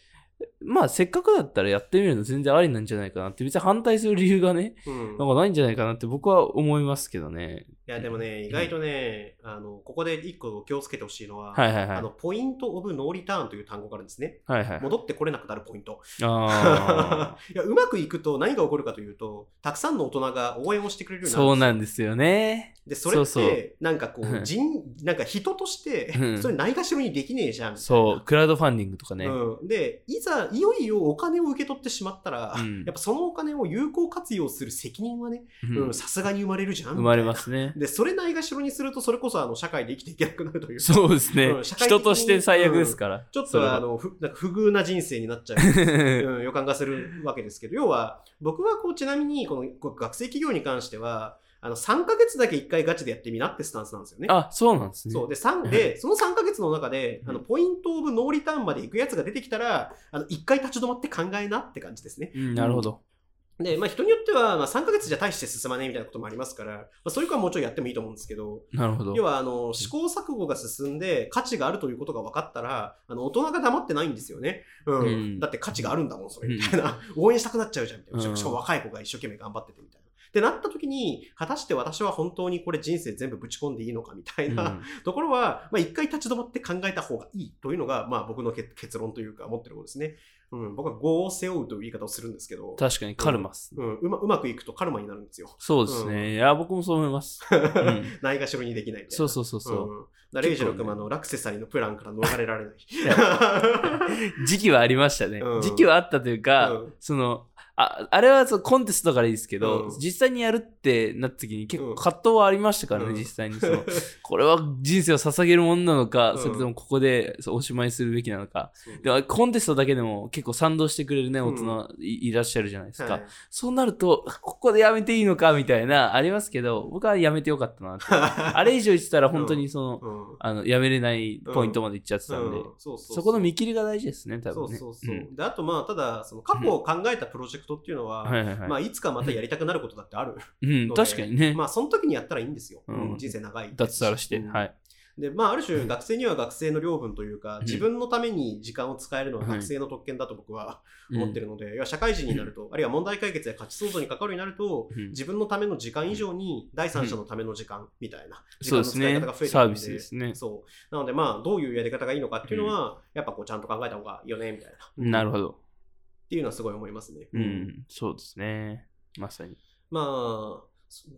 Speaker 2: まあせっかくだったらやってみるの全然ありなんじゃないかなって別に反対する理由がね、
Speaker 3: うん
Speaker 2: なんかないんじゃないかなって僕は思いますけどね。
Speaker 3: いや、でもね、意外とね、あの、ここで一個気をつけてほしいのは、
Speaker 2: はいはいはい
Speaker 3: あの、ポイントオブノーリターンという単語があるんですね。
Speaker 2: はいはい
Speaker 3: 戻ってこれなくなるポイント。
Speaker 2: あ
Speaker 3: いや、うまくいくと何が起こるかというと、たくさんの大人が応援をしてくれるようになる
Speaker 2: そうなん
Speaker 3: で
Speaker 2: ですよね。
Speaker 3: で、それって、なんかこ
Speaker 2: うん。
Speaker 3: う、人、なんか人として
Speaker 2: う、ん。
Speaker 3: それないがしろにできねえじゃん。
Speaker 2: そう。クラウドファンディングとかね、
Speaker 3: うん、で、いざ、いよいよお金を受け取ってしまったら、
Speaker 2: うん。
Speaker 3: やっぱそのお金を有効活用する責任はね、
Speaker 2: うん。
Speaker 3: うんさすがに生まれるじゃん。
Speaker 2: 生まれますね。
Speaker 3: な。で、それないがしろにすると、それこそあの社会で生きていけなくなるというか。
Speaker 2: そうですね、
Speaker 3: うん
Speaker 2: 人として最悪ですから、
Speaker 3: ちょっとあの、ふなんか不遇な人生になっちゃう、うん、予感がするわけですけど、要は、僕はこう、ちなみに、この学生企業に関しては、あの、3ヶ月だけ1回ガチでやってみなってスタンスなんですよね。
Speaker 2: あそうなんですね
Speaker 3: そう。で、三で、その3ヶ月の中で、あの、
Speaker 2: うん
Speaker 3: ポイントオブノーリターンまで行くやつが出てきたら、あの、1回立ち止まって考えなって感じですね。
Speaker 2: うん、なるほど、
Speaker 3: で、まあ人によっては、まあ3ヶ月じゃ大して進まねえみたいなこともありますから、まあそういう子はもうちょいやってもいいと思うんですけど、
Speaker 2: なるほど
Speaker 3: 要は、あの、試行錯誤が進んで価値があるということが分かったら、あの、大人が黙ってないんですよね。うん。
Speaker 2: うん
Speaker 3: だって価値があるんだもん、それ、
Speaker 2: うん
Speaker 3: みたいな。応援したくなっちゃうじゃん、みたいな。しかも若い子が一生懸命頑張っててみたいな。ってなった時に、果たして私は本当にこれ人生全部ぶち込んでいいのかみたいな、ところは、まあ一回立ち止まって考えた方がいいというのが、まあ僕のけ結論というか思ってることですね。うん、僕は業を背負うという言い方をするんですけど、
Speaker 2: 確かにカルマっす、
Speaker 3: うん、うまうまくいくとカルマになるんですよ。
Speaker 2: そうですね、
Speaker 3: うん。
Speaker 2: いや僕もそう思います、ん。
Speaker 3: ないがしろにできないみたいな。
Speaker 2: そうそうそうそう、
Speaker 3: うん。だレイジロ君はあのラクセサリーのプランから逃れられない。
Speaker 2: 時期はありましたね、
Speaker 3: うん。
Speaker 2: 時期はあったというか、
Speaker 3: うん。
Speaker 2: そのああれはそうコンテストからいいですけど、
Speaker 3: うん。
Speaker 2: 実際にやるってなった時に結構
Speaker 3: うん。
Speaker 2: 葛藤はありましたからね、
Speaker 3: うん。
Speaker 2: 実際にその これは人生を捧げるものなのか、
Speaker 3: うん。
Speaker 2: それともここでそうおしまいするべきなのか。
Speaker 3: そう。
Speaker 2: でもコンテストだけでも結構賛同してくれるね大人い,、いらっしゃるじゃないですか、
Speaker 3: はい。
Speaker 2: そうなるとここでやめていいのかみたいなありますけど僕はやめてよかったなって。あれ以上言ってたら本当にその、
Speaker 3: うん。
Speaker 2: あのやめれないポイントまで行っちゃってたんで、
Speaker 3: うん。そうそう
Speaker 2: そこの見切りが大事ですね多
Speaker 3: そう
Speaker 2: 分ね。
Speaker 3: そうそう。
Speaker 2: ん。
Speaker 3: で、あとまあ、ただ、その過去を考えたプロジェクトっていうのは、
Speaker 2: はいはいはい、
Speaker 3: まあ、いつかまたやりたくなることだってある。
Speaker 2: うん、
Speaker 3: ので
Speaker 2: 確かにね、
Speaker 3: まあ、その時にやったらいいんですよ。
Speaker 2: うん
Speaker 3: うん人生長い。
Speaker 2: 脱サラして、
Speaker 3: うん
Speaker 2: はい。
Speaker 3: で、まあ、ある種、学生には学生の領分というか、
Speaker 2: ん
Speaker 3: 自分のために時間を使えるのは
Speaker 2: はい
Speaker 3: 学生の特権だと僕は
Speaker 2: うん
Speaker 3: 思ってるので、社会人になると、あるいは問題解決や価値創造に関わるようになると、
Speaker 2: うん
Speaker 3: 自分のための時間以上に第三者のための時間みたいな時間の
Speaker 2: そうですね
Speaker 3: 使い方が増えてくる
Speaker 2: サービスですね
Speaker 3: そう。なので、まあ、どういうやり方がいいのかっていうのは、やっぱこう、ちゃんと考えた方がいいよね、みたいな。
Speaker 2: なるほど。
Speaker 3: っていうのはすごい思いますね。
Speaker 2: うん、そうですね。まさに。
Speaker 3: まあ、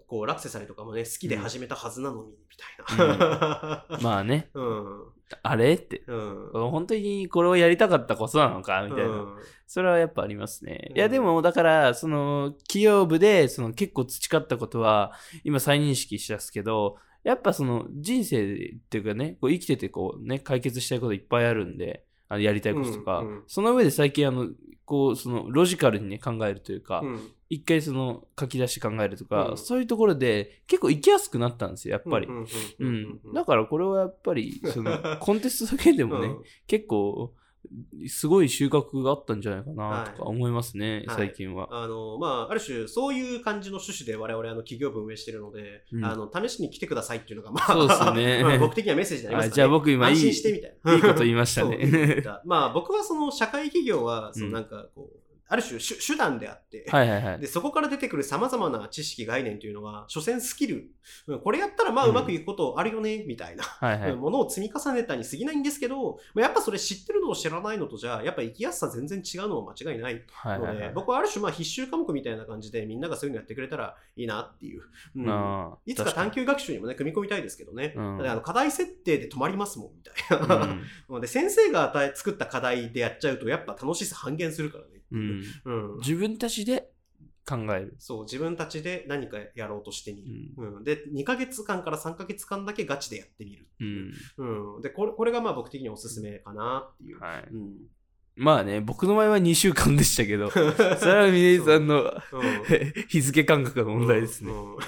Speaker 3: こう、ラクセサリーとかもね、好きで始めたはずなのに、みたいな。
Speaker 2: まあね、
Speaker 3: うん。
Speaker 2: あれって。
Speaker 3: うん。
Speaker 2: 本当にこれをやりたかったことなのかみたいな。
Speaker 3: うん
Speaker 2: それはやっぱありますね。
Speaker 3: うん
Speaker 2: いや、でも、だから、その、企業部で、その、結構培ったことは、今再認識しだすけど、やっぱその、人生っていうかね、こう生きてて、こうね、解決したいこといっぱいあるんで、あのやりたいこととか、
Speaker 3: うんうん。
Speaker 2: その上で最近、あの、こう、その、ロジカルにね、考えるというか、
Speaker 3: うん。
Speaker 2: 一回その書き出して考えるとか、
Speaker 3: うん。
Speaker 2: そういうところで結構行きやすくなったんですよやっぱり、
Speaker 3: うん。
Speaker 2: だからこれはやっぱりその コンテストだけでもね、
Speaker 3: うん。
Speaker 2: 結構すごい収穫があったんじゃないかなとか思いますね、
Speaker 3: はい。
Speaker 2: 最近は、
Speaker 3: あの、まあ、ある種、そういう感じの趣旨で我々、あの、企業部運営してるので、
Speaker 2: うん。
Speaker 3: あの、試しに来てくださいっていうのが、まあ、
Speaker 2: そうですね。
Speaker 3: まあ僕的にはメッセージになりますね。
Speaker 2: あじゃあ僕今いい
Speaker 3: 安心してみたいな。
Speaker 2: いいこと言いましたね。
Speaker 3: た。まあ、僕はその、社会企業は、その、
Speaker 2: うん。
Speaker 3: なんか、こう、ある種手、手段であって、
Speaker 2: はいはいはい
Speaker 3: で、そこから出てくる様々な知識、概念というのは、所詮スキル。うんこれやったら、まあ、
Speaker 2: うん
Speaker 3: うまくいくことあるよね、みたいな。
Speaker 2: はいはい、
Speaker 3: ものを積み重ねたに過ぎないんですけど、まあやっぱそれ知ってるのと知らないのとじゃ、やっぱ生きやすさ全然違うのは間違いないので、
Speaker 2: はいはいはい
Speaker 3: 僕はある種まあ必修科目みたいな感じでみんながそういうのやってくれたらいいなっていう。うんいつか探究学習にもね、組み込みたいですけどね。
Speaker 2: うん
Speaker 3: だあの課題設定で止まりますもん、みたいな。
Speaker 2: 確かに
Speaker 3: ので先生が与え作った課題でやっちゃうと、やっぱ楽しさ半減するからね。
Speaker 2: うん、うん。
Speaker 3: うん。
Speaker 2: 自分たちで考える、
Speaker 3: そう、自分たちで何かやろうとしてみ
Speaker 2: う
Speaker 3: る。
Speaker 2: ん。
Speaker 3: うん、で、2ヶ月間から3ヶ月間だけガチでやってみる。
Speaker 2: う。ん。
Speaker 3: うん。で、これこれがまあ僕的にはおすすめかなっていう。
Speaker 2: はい、
Speaker 3: うん。
Speaker 2: まあね僕の場合は2週間でしたけど。それは峰井さんの
Speaker 3: う。ん。
Speaker 2: 日付感覚の問題ですね、
Speaker 3: うん。うん。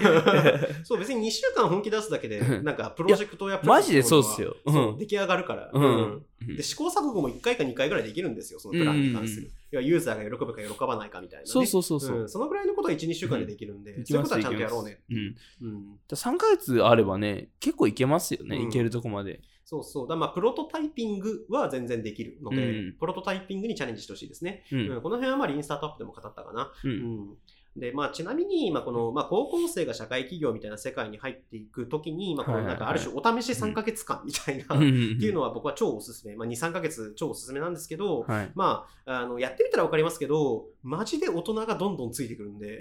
Speaker 3: そう、別に2週間本気出すだけで、
Speaker 2: うん。
Speaker 3: なんかプロジェクトやプロ
Speaker 2: マジでそうっすよ。うん。
Speaker 3: 出来上がるから。
Speaker 2: うん。
Speaker 3: うん。で、試行錯誤も1回か2回ぐらいできるんですよ、そのプランに関する。
Speaker 2: うん
Speaker 3: 要はユーザーが喜ぶか喜ばないかみたいな、ね。
Speaker 2: そうそうそうそう、
Speaker 3: うんそのぐらいのことは1、2週間でできるんで、
Speaker 2: いきます
Speaker 3: そういうことはちゃんとやろうね。
Speaker 2: うん
Speaker 3: うん。
Speaker 2: 3ヶ月あればね結構いけますよね、
Speaker 3: うん
Speaker 2: いけるとこまで
Speaker 3: そうそう。だまあ、プロトタイピングは全然できるので、
Speaker 2: うん
Speaker 3: プロトタイピングにチャレンジしてほしいですね。
Speaker 2: う
Speaker 3: うんんこの辺はまあ、リーンスタートアップでも語ったかな。
Speaker 2: うん
Speaker 3: うんで、まあ、ちなみに、まあ、この、まあ、高校生が社会企業みたいな世界に入っていくときに、まあ、このなんか、ある種、お試し3ヶ月間みたいな、
Speaker 2: うん
Speaker 3: っていうのは僕は超おすすめ。まあ、2、3ヶ月超おすすめなんですけど、
Speaker 2: はい。
Speaker 3: まあ、あの、やってみたらわかりますけど、マジで大人がどんどんついてくるんで、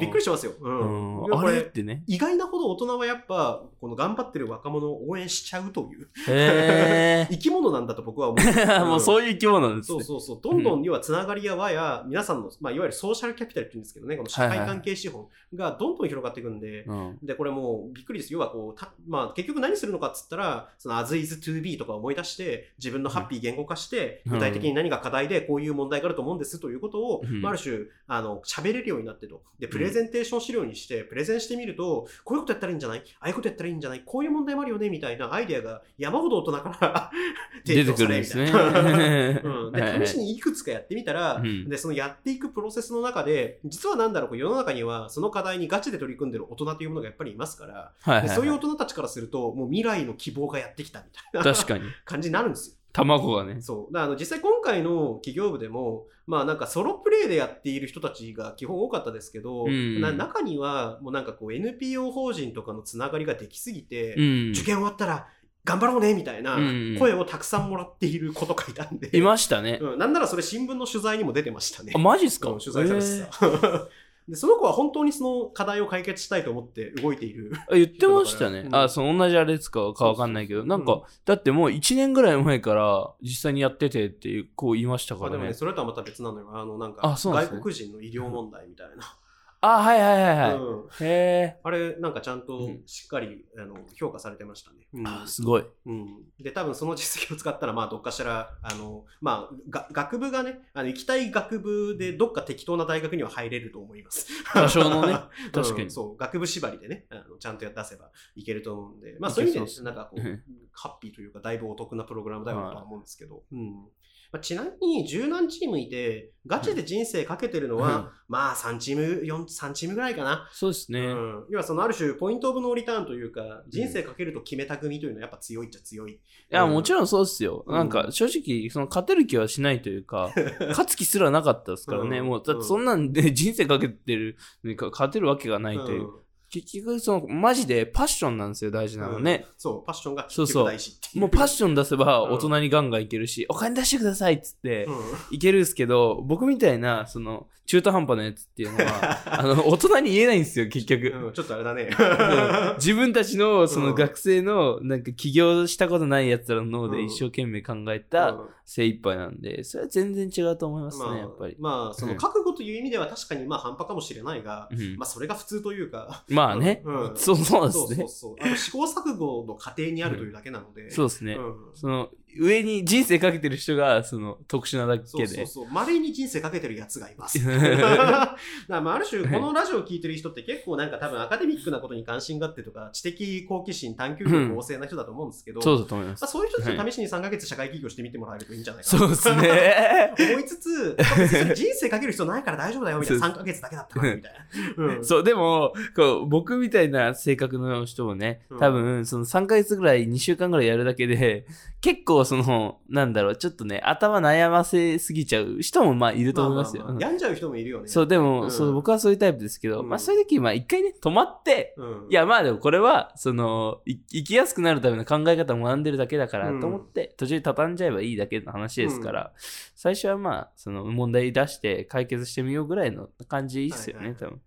Speaker 3: びっくりしますよ。う。
Speaker 2: うんんあ
Speaker 3: れ
Speaker 2: れってね。
Speaker 3: 意外なほど大人はやっぱ、この頑張ってる若者を応援しちゃうという、
Speaker 2: へ
Speaker 3: 生き物なんだと僕は思う。
Speaker 2: え。もうそういう生き物なんですね。
Speaker 3: そうそうそう。どんどん、要はつながりや輪や、皆さんの、まあ、いわゆるソーシャルキャピタルって言うんですけどね、この社会関係資本がどんどん広がっていくんで、
Speaker 2: うん。
Speaker 3: で、これもうびっくりです。要はこう、たまあ、結局何するのかっつったら、その as is to be とか思い出して、自分のハッピー言語化して、
Speaker 2: うん
Speaker 3: 具体的に何が課題でこういう問題があると思うんですということを、
Speaker 2: うん。
Speaker 3: まあ、ある種、あの、喋れるようになってと。で、プレゼンテーション資料にして、プレゼンしてみると、こういうことやったらいいんじゃない？ああいうことやったらいいんじゃない？こういう問題もあるよねみたいなアイデアが山ほど大人から
Speaker 2: 出てくるんですね。
Speaker 3: うん、で試しにいくつかやってみたら、
Speaker 2: うん。
Speaker 3: でそのやっていくプロセスの中で実はなんだろう世の中にはその課題にガチで取り組んでる大人というものがやっぱりいますから、
Speaker 2: はいはいはい。
Speaker 3: でそういう大人たちからするともう未来の希望がやってきたみたいな
Speaker 2: 確かに。
Speaker 3: 感じになるんですよ。
Speaker 2: 卵がね。
Speaker 3: そう。だからあの実際今回の企業部でも、まあなんかソロプレイでやっている人たちが基本多かったですけど、
Speaker 2: うん
Speaker 3: な中にはもうなんかこう NPO 法人とかのつながりができすぎて、
Speaker 2: うん。
Speaker 3: 受験終わったら頑張ろうねみたいな
Speaker 2: うん
Speaker 3: 声をたくさんもらっている子とかいたんで、
Speaker 2: いましたね。
Speaker 3: うん、なんならそれ新聞の取材にも出てましたね
Speaker 2: あ、。マジっすか？
Speaker 3: うん取材されてた。でその子は本当にその課題を解決したいと思って動いている。
Speaker 2: あ言ってましたね。
Speaker 3: うん
Speaker 2: あ、その同じあれですかかわかんないけど、
Speaker 3: そうそう
Speaker 2: なんか、だってもう1年ぐらい前から実際にやっててっていう、こう言いましたからね
Speaker 3: まあでもね、。それとはまた別なのよ。あの、なんか、外国人の医療問題みたいな。
Speaker 2: あ、はいはいはいはい。
Speaker 3: うん。
Speaker 2: へ
Speaker 3: あれ、なんかちゃんと
Speaker 2: うん。
Speaker 3: しっかり、あの評価されてましたね。うん。
Speaker 2: ー。あ、すごい。
Speaker 3: うん、で、多分その実績を使ったら、まあ、どっかしら、あの、まあ、が学部がね、あの、行きたい学部で、どっか適当な大学には入れると思います。
Speaker 2: 多少のね。
Speaker 3: うん。
Speaker 2: 確かに。
Speaker 3: そう、学部縛りでね、あのちゃんと出せばいけると思うんで、まあ、そういう意味で、なんかこう
Speaker 2: うん、
Speaker 3: ハッピーというか、だいぶお得なプログラムだよなとは
Speaker 2: はい
Speaker 3: 思うんですけど、うん。まあ、ちなみに、十何チームいて、ガチで人生かけてるのは、
Speaker 2: うん
Speaker 3: まあ、3チーム、4、3チームぐらいかな。
Speaker 2: そうですね。
Speaker 3: うん、要はそのある種ポイントオブノーリターンというか人生かけると決めた組というのはやっぱ強いっちゃ強い。
Speaker 2: いや、
Speaker 3: うん
Speaker 2: もちろんそうっすよ。
Speaker 3: うん
Speaker 2: なんか、正直、その、勝てる気はしないというか、勝つ気すらなかったですからね。
Speaker 3: うん
Speaker 2: もう、だってそんなんで人生かけてるか勝てるわけがないという。
Speaker 3: うん
Speaker 2: 結局、その、マジでパッションなんですよ、大事なのね。
Speaker 3: そう、パッションが結
Speaker 2: そうそう。
Speaker 3: 局大事っていう。
Speaker 2: もうパッション出せば
Speaker 3: うん。
Speaker 2: 大人にガンガンいけるし、お金出してくださいっつって
Speaker 3: うん。
Speaker 2: いけるんですけど、僕みたいな、その、中途半端なやつっていうのは、あの、大人に言えないんですよ、結局。
Speaker 3: うんちょっとあれだね。
Speaker 2: うん。自分たちの、その
Speaker 3: うん。
Speaker 2: 学生の、なんか起業したことないやつらの脳で一生懸命考えた
Speaker 3: うん。
Speaker 2: 精一杯なんで、それは全然違うと思います
Speaker 3: まあ
Speaker 2: ね、やっぱり。
Speaker 3: まあ、その覚悟という意味では確かにまあ半端かもしれないが、
Speaker 2: うん。
Speaker 3: まあそれが普通というか、
Speaker 2: まあね、
Speaker 3: うん
Speaker 2: そうそうですね
Speaker 3: そうそう。そう。あの試行錯誤の過程にあるというだけなので。
Speaker 2: そうですね。
Speaker 3: うん
Speaker 2: その、上に人生かけてる人が、その、特殊なだ
Speaker 3: そう
Speaker 2: けで。
Speaker 3: そうそう。稀に人生かけてるやつがいます。だからまあある種、このラジオを聞いてる人って結構なんか多分アカデミックなことに関心があってとか、知的好奇心、探求力旺盛な人だと思うんですけど、
Speaker 2: そうだと思います
Speaker 3: まあ、。そういう人たち
Speaker 2: は
Speaker 3: に試しに3ヶ月社会起業してみてもらえるといいんじゃないかな。
Speaker 2: そうですね。
Speaker 3: 思いつつ、人生かける必要ないから大丈夫だよみたいな、
Speaker 2: そう
Speaker 3: 3ヶ月だけだったからみたいな。うん
Speaker 2: そう、でも、こう、僕みたいな性格の人もね
Speaker 3: うん、
Speaker 2: 多分、その3ヶ月ぐらい、2週間ぐらいやるだけで、結構その、なんだろう、ちょっとね、頭悩ませすぎちゃう人もまあいると思いますよ。
Speaker 3: まあまあまあ病んじゃう人もいるよね。
Speaker 2: そう、でも、
Speaker 3: うん
Speaker 2: そう、僕はそういうタイプですけど、
Speaker 3: うん
Speaker 2: まあそういう時、まあ一回ね、止まって、
Speaker 3: うん。
Speaker 2: いや、まあでもこれは、その、い生きやすくなるための考え方を学んでるだけだから
Speaker 3: うん
Speaker 2: と思って、途中で畳んじゃえばいいだけの話ですから、最初はまあ、その問題出して解決してみようぐらいの感じいいっすよね、
Speaker 3: はいはい
Speaker 2: 多分。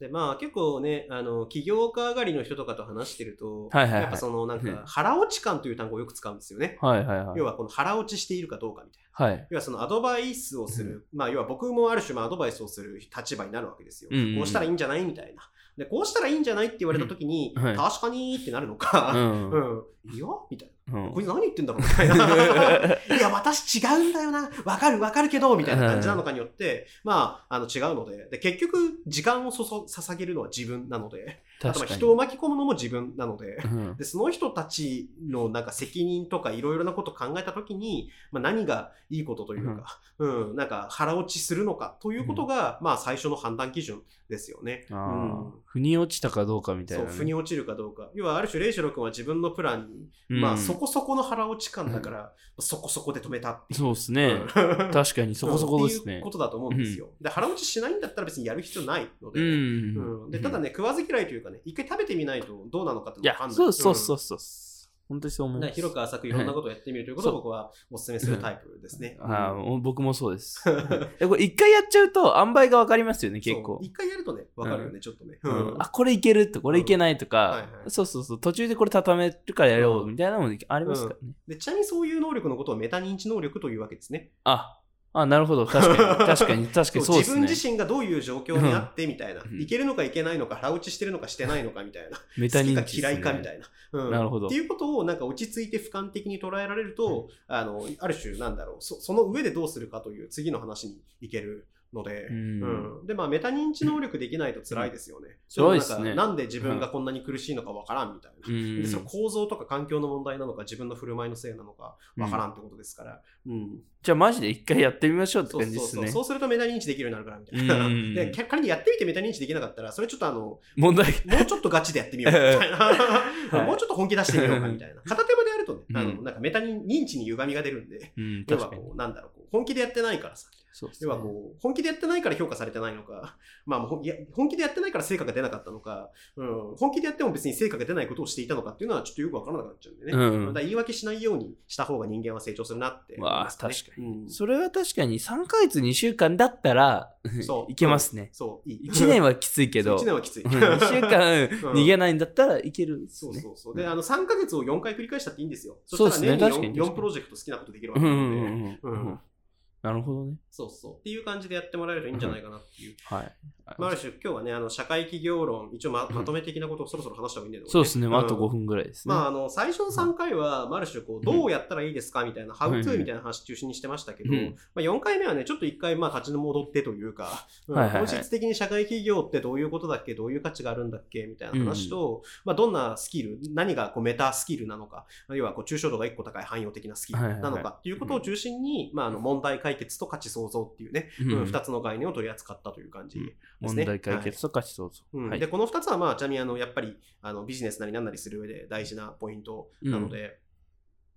Speaker 3: でまあ結構ね、あの起業家上がりの人とかと話してると、
Speaker 2: はいはいはい
Speaker 3: やっぱそのなん
Speaker 2: うん
Speaker 3: か腹落ち感という単語をよく使うんですよね。
Speaker 2: はいはいはい。
Speaker 3: 要はこの腹落ちしているかどうかみたいな。
Speaker 2: はい。
Speaker 3: 要はそのアドバイスをする、まあ要は僕もある種まあアドバイスをする立場になるわけですよ。
Speaker 2: うんうんうん
Speaker 3: こうしたらいいんじゃないみたいな。で、こうしたらいいんじゃないって言われた時に、
Speaker 2: うんはい
Speaker 3: 確かにってなるの
Speaker 2: う
Speaker 3: か、
Speaker 2: ん。
Speaker 3: うん、いや？みたいな。
Speaker 2: うん。
Speaker 3: これ何言ってんだろうみたいな。いや、私違うんだよな。わかるわかるけど、みたいな感じなのかによって、まあ、あの違うので。で、結局、時間をそそ捧げるのは自分なので、あとまあ人を巻き込むのも自分なので、
Speaker 2: うん。
Speaker 3: で、その人たちのなんか責任とかいろいろなことを考えたときに、まあ、何がいいことというか、うん、なんか腹落ちするのかということが、まあ最初の判断基準ですよね。
Speaker 2: あ
Speaker 3: うん。
Speaker 2: ー腑に落ちたかどうかみたい
Speaker 3: そう、
Speaker 2: なね、
Speaker 3: 腑に落ちるかどうか。要はある種、レイシロ君は自分のプランに、
Speaker 2: うん
Speaker 3: まあそこそこの腹落ち感だから、そこそこで止めたって。
Speaker 2: そうですね。
Speaker 3: うん
Speaker 2: 確かにそこそこですね
Speaker 3: っていうこ。とだと思うんですよ。で、腹落ちしないんだったら別にやる必要ないので。
Speaker 2: うん。
Speaker 3: うんでただね、食わず嫌いというかね、一回食べてみないとどうなのかって
Speaker 2: いや
Speaker 3: 分かんない。
Speaker 2: そうそうそ
Speaker 3: ん
Speaker 2: うそう。本当にそう思います。
Speaker 3: 広く浅くいろんなことをやってみるということを僕はお勧めするタイプですね。
Speaker 2: あ僕もそうです。えこれ一回やっちゃうと、塩梅が分かりますよね、結構。
Speaker 3: 一回やるとね、分かるよね、ちょっとね。
Speaker 2: あ、これいけると、これいけないとか、そうそうそう、途中でこれ畳めるからやろ
Speaker 3: う
Speaker 2: うんみたいなのもありますからね。
Speaker 3: でちなみにそういう能力のことをメタ認知能力というわけですね。
Speaker 2: あ、あ、なるほど。確かに、確かに、確かにそうですね。
Speaker 3: 自分自身がどういう状況にあってみたいな、
Speaker 2: うん。
Speaker 3: いけるのかいけないのか、腹落ちしてるのかしてないのかみたいな、
Speaker 2: メタ
Speaker 3: 好きか嫌いかみたいな。うん。
Speaker 2: なるほど。
Speaker 3: っていうことをなんか落ち着いて俯瞰的に捉えられると、あのある種なんだろう。そ、その上でどうするかという次の話にいけるので、
Speaker 2: うん
Speaker 3: うんで、まあ、メタ認知能力できないと辛いですよね。
Speaker 2: そうですね
Speaker 3: なんかなんで自分がこんなに苦しいのかわからんみたいな。
Speaker 2: うん
Speaker 3: でその構造とか環境の問題なのか自分の振る舞いのせいなのかわからんってことですから、うん
Speaker 2: じゃあマジで一回やってみましょうって
Speaker 3: そうそうそう
Speaker 2: 感じですね。
Speaker 3: そうするとメタ認知できるようになるからみたいな。
Speaker 2: うん
Speaker 3: で仮にやってみてメタ認知できなかったらそれちょっとあの
Speaker 2: 問題。
Speaker 3: もうちょっとガチでやってみようみたいな、
Speaker 2: い
Speaker 3: もうちょっと本気出してみようかみたいな。片手間でやるとね、あ
Speaker 2: うん
Speaker 3: のなんかメタ認知に歪みが出るんで、
Speaker 2: うん、
Speaker 3: 要。はこうなんだろう本気でやってないからさ。
Speaker 2: そうですね。
Speaker 3: 要はこう、本気でやってないから評価されてないのか、まあもういや本気でやってないから成果が出なかったのか、うん、本気でやっても別に成果が出ないことをしていたのかっていうのはちょっとよくわからなくなっちゃうんでね。
Speaker 2: うん。
Speaker 3: だから言い訳しないようにした方が人間は成長するなって思い
Speaker 2: わあ
Speaker 3: ま
Speaker 2: 確かに。
Speaker 3: うん。
Speaker 2: それは確かに3ヶ月2週間だったら
Speaker 3: そう。
Speaker 2: いけますね。
Speaker 3: そう、いい。
Speaker 2: 1年はきついけど、
Speaker 3: 1年はきつい。
Speaker 2: 1週間逃げないんだったらいけるね。
Speaker 3: そうそうそう。で、あの、3ヶ月を4回繰り返したっていいんですよ。そ
Speaker 2: そうですね。確かに
Speaker 3: 4, 4プロジェクト好きなことできるわけな
Speaker 2: うんうん
Speaker 3: ので、
Speaker 2: うんうん。
Speaker 3: うん
Speaker 2: なるほどね。
Speaker 3: そうそう。っていう感じでやってもらえるといいんじゃないかなっていう。
Speaker 2: はい。
Speaker 3: まあ、ある種、今日はね、あの、社会企業論、一応ままとめ的なことをそろそろ話した方がいいんだけど、
Speaker 2: そうですね。まああと5
Speaker 3: 分。
Speaker 2: 分ぐらいですね。
Speaker 3: まあ、あの、最初の3回は、まあある種、こう、どうやったらいいですかみたいな、ハウトゥーみたいな話中心にしてましたけど、
Speaker 2: うん
Speaker 3: まあ、4回目はね、ちょっと1回、まあ、立ち戻ってというか、うん
Speaker 2: はいはいはい
Speaker 3: 本質的に社会企業ってどういうことだっけどういう価値があるんだっけみたいな話と、まあ、どんなスキル、何がこうメタスキルなのか、要はこう抽象度が1個高い汎用的なスキルなのかっていうことを中心に、まあ、あの問題解決と価値創造っていうね、
Speaker 2: うん
Speaker 3: うん2つの概念を取り扱ったという感じですね。
Speaker 2: 問題解決と価値創造。
Speaker 3: うん
Speaker 2: はい
Speaker 3: でこの2つは、まあ、ちなみにあのやっぱりあのビジネスなり何なりする上で大事なポイントなので、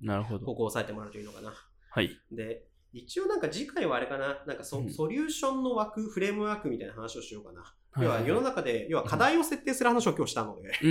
Speaker 2: なるほど。
Speaker 3: ここを押さえてもらうといいのかな。
Speaker 2: はい。
Speaker 3: で、一応なんか次回はあれかな、なんかソ,、
Speaker 2: うん
Speaker 3: ソリューションの枠、フレームワークみたいな話をしようかな。
Speaker 2: はい
Speaker 3: 要は世の中で、要は課題を設定する話を今日したので、
Speaker 2: う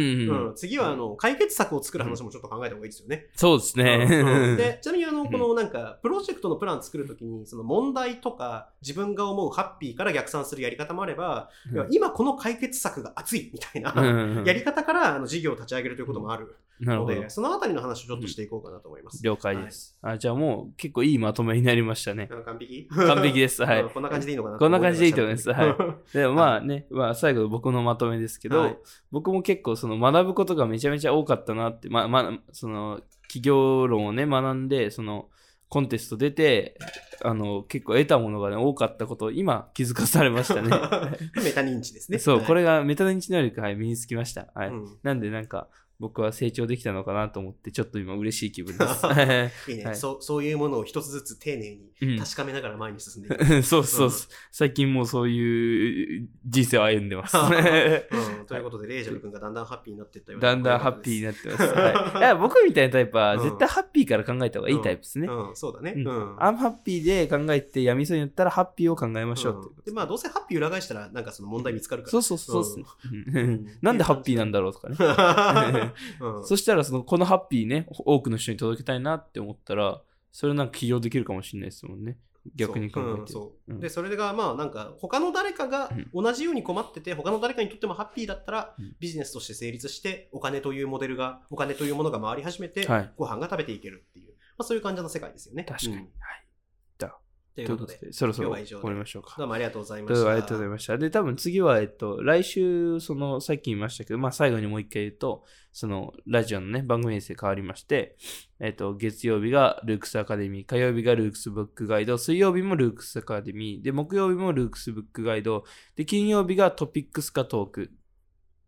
Speaker 2: ん。
Speaker 3: 次はあの解決策を作る話もちょっと考えた方がいいですよね。
Speaker 2: そうです
Speaker 3: うん
Speaker 2: ね。
Speaker 3: で、ちなみにあの、
Speaker 2: ん
Speaker 3: このなんか、プロジェクトのプラン作るときに、その問題とか、自分が思うハッピーから逆算するやり方もあれば、要は今この解決策が熱いみたいな、
Speaker 2: うん
Speaker 3: やり方からあの事業を立ち上げるということもあるので、。そのあたりの話をちょっとしていこうかなと思います。
Speaker 2: 了解です。あじゃあもう結構いいまとめになりましたね。
Speaker 3: あ完璧
Speaker 2: 完璧です。はい
Speaker 3: うん。こんな感じでいいのかな
Speaker 2: こんな感じでいいと思います
Speaker 3: は
Speaker 2: でもまあね、まあ最後僕のまとめですけど、
Speaker 3: はい
Speaker 2: 僕も結構その学ぶことがめちゃめちゃ多かったなって、まあまあ、その企業論をね学んで、そのコンテスト出て、あの結構得たものがね多かったことを今気づかされましたね。
Speaker 3: メタ認知ですね。
Speaker 2: そう、こ
Speaker 3: れ、
Speaker 2: れがメタ認知能力、はい、身につきました。はい。
Speaker 3: うん
Speaker 2: なんでなんか僕は成長できたのかなと思って、ちょっと今嬉しい気分です。はい。
Speaker 3: いいね、
Speaker 2: はい。
Speaker 3: そう。そういうものを一つずつ丁寧に
Speaker 2: うん。
Speaker 3: 確かめながら前に進んでいく。
Speaker 2: そうそうそう、最近もうそういう人生を歩んでます。
Speaker 3: うん。ということで、レイジャル君がだんだんハッピーになっていったような
Speaker 2: だんだんハッピーに
Speaker 3: な
Speaker 2: なってます。はい、いや僕みたいなタイプは
Speaker 3: うん。
Speaker 2: 絶対ハッピーから考えた方がいいタイプですね。
Speaker 3: うん、そうだね。
Speaker 2: うん。
Speaker 3: うん。
Speaker 2: アンハッピーで考えてやみそうになったらハッピーを考えましょうっていうこと
Speaker 3: で、まあ、どうせハッピー裏返したら、なんかその問題見つかるから。
Speaker 2: そうそうそう なんでハッピーなんだろうとかね。
Speaker 3: うん
Speaker 2: そしたらそのこのハッピーね、多くの人に届けたいなって思ったら、それなんか起業できるかもしれないですもんね。逆に考えて。
Speaker 3: そう,、そう
Speaker 2: うん
Speaker 3: でそれがまあなんか他の誰かが
Speaker 2: うん
Speaker 3: 同じように困ってて他の誰かにとってもハッピーだったら
Speaker 2: うん
Speaker 3: ビジネスとして成立してお金というモデルがお金というものが回り始めて
Speaker 2: はい
Speaker 3: ご飯が食べていけるっていう、まあ、そういう感じの世界ですよね。
Speaker 2: 確かに。
Speaker 3: うん
Speaker 2: はい。
Speaker 3: ということで
Speaker 2: で、そろそろ終わりましょうか。
Speaker 3: どうもありがとうございました。
Speaker 2: ありがとうございました。で、多分次は、えっと、来週、その、さっき言いましたけど、まあ、最後にもう一回言うと、その、ラジオのね、番組編成変わりまして、えっと、月曜日がルークスアカデミー、火曜日がルークスブックガイド、水曜日もルークスアカデミー、で、木曜日もルークスブックガイド、で、金曜日がトピックスかトーク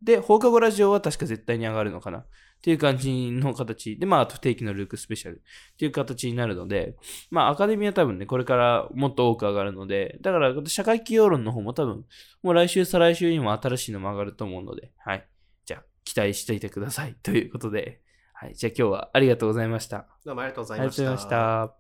Speaker 2: で、放課後ラジオは確か絶対に上がるのかなっていう感じの形で、まあ、あと不定期のルークスペシャルっていう形になるので、まあ、アカデミーは多分ね、これからもっと多く上がるので、だから、社会企業論の方も多分、もう来週、再来週にも新しいのも上がると思うので、はい。じゃあ、期待していてください。ということで、はい。じゃあ今日はありがとうございました。
Speaker 3: どうもありがとうござ
Speaker 2: あ
Speaker 3: いました。
Speaker 2: りがとうございました。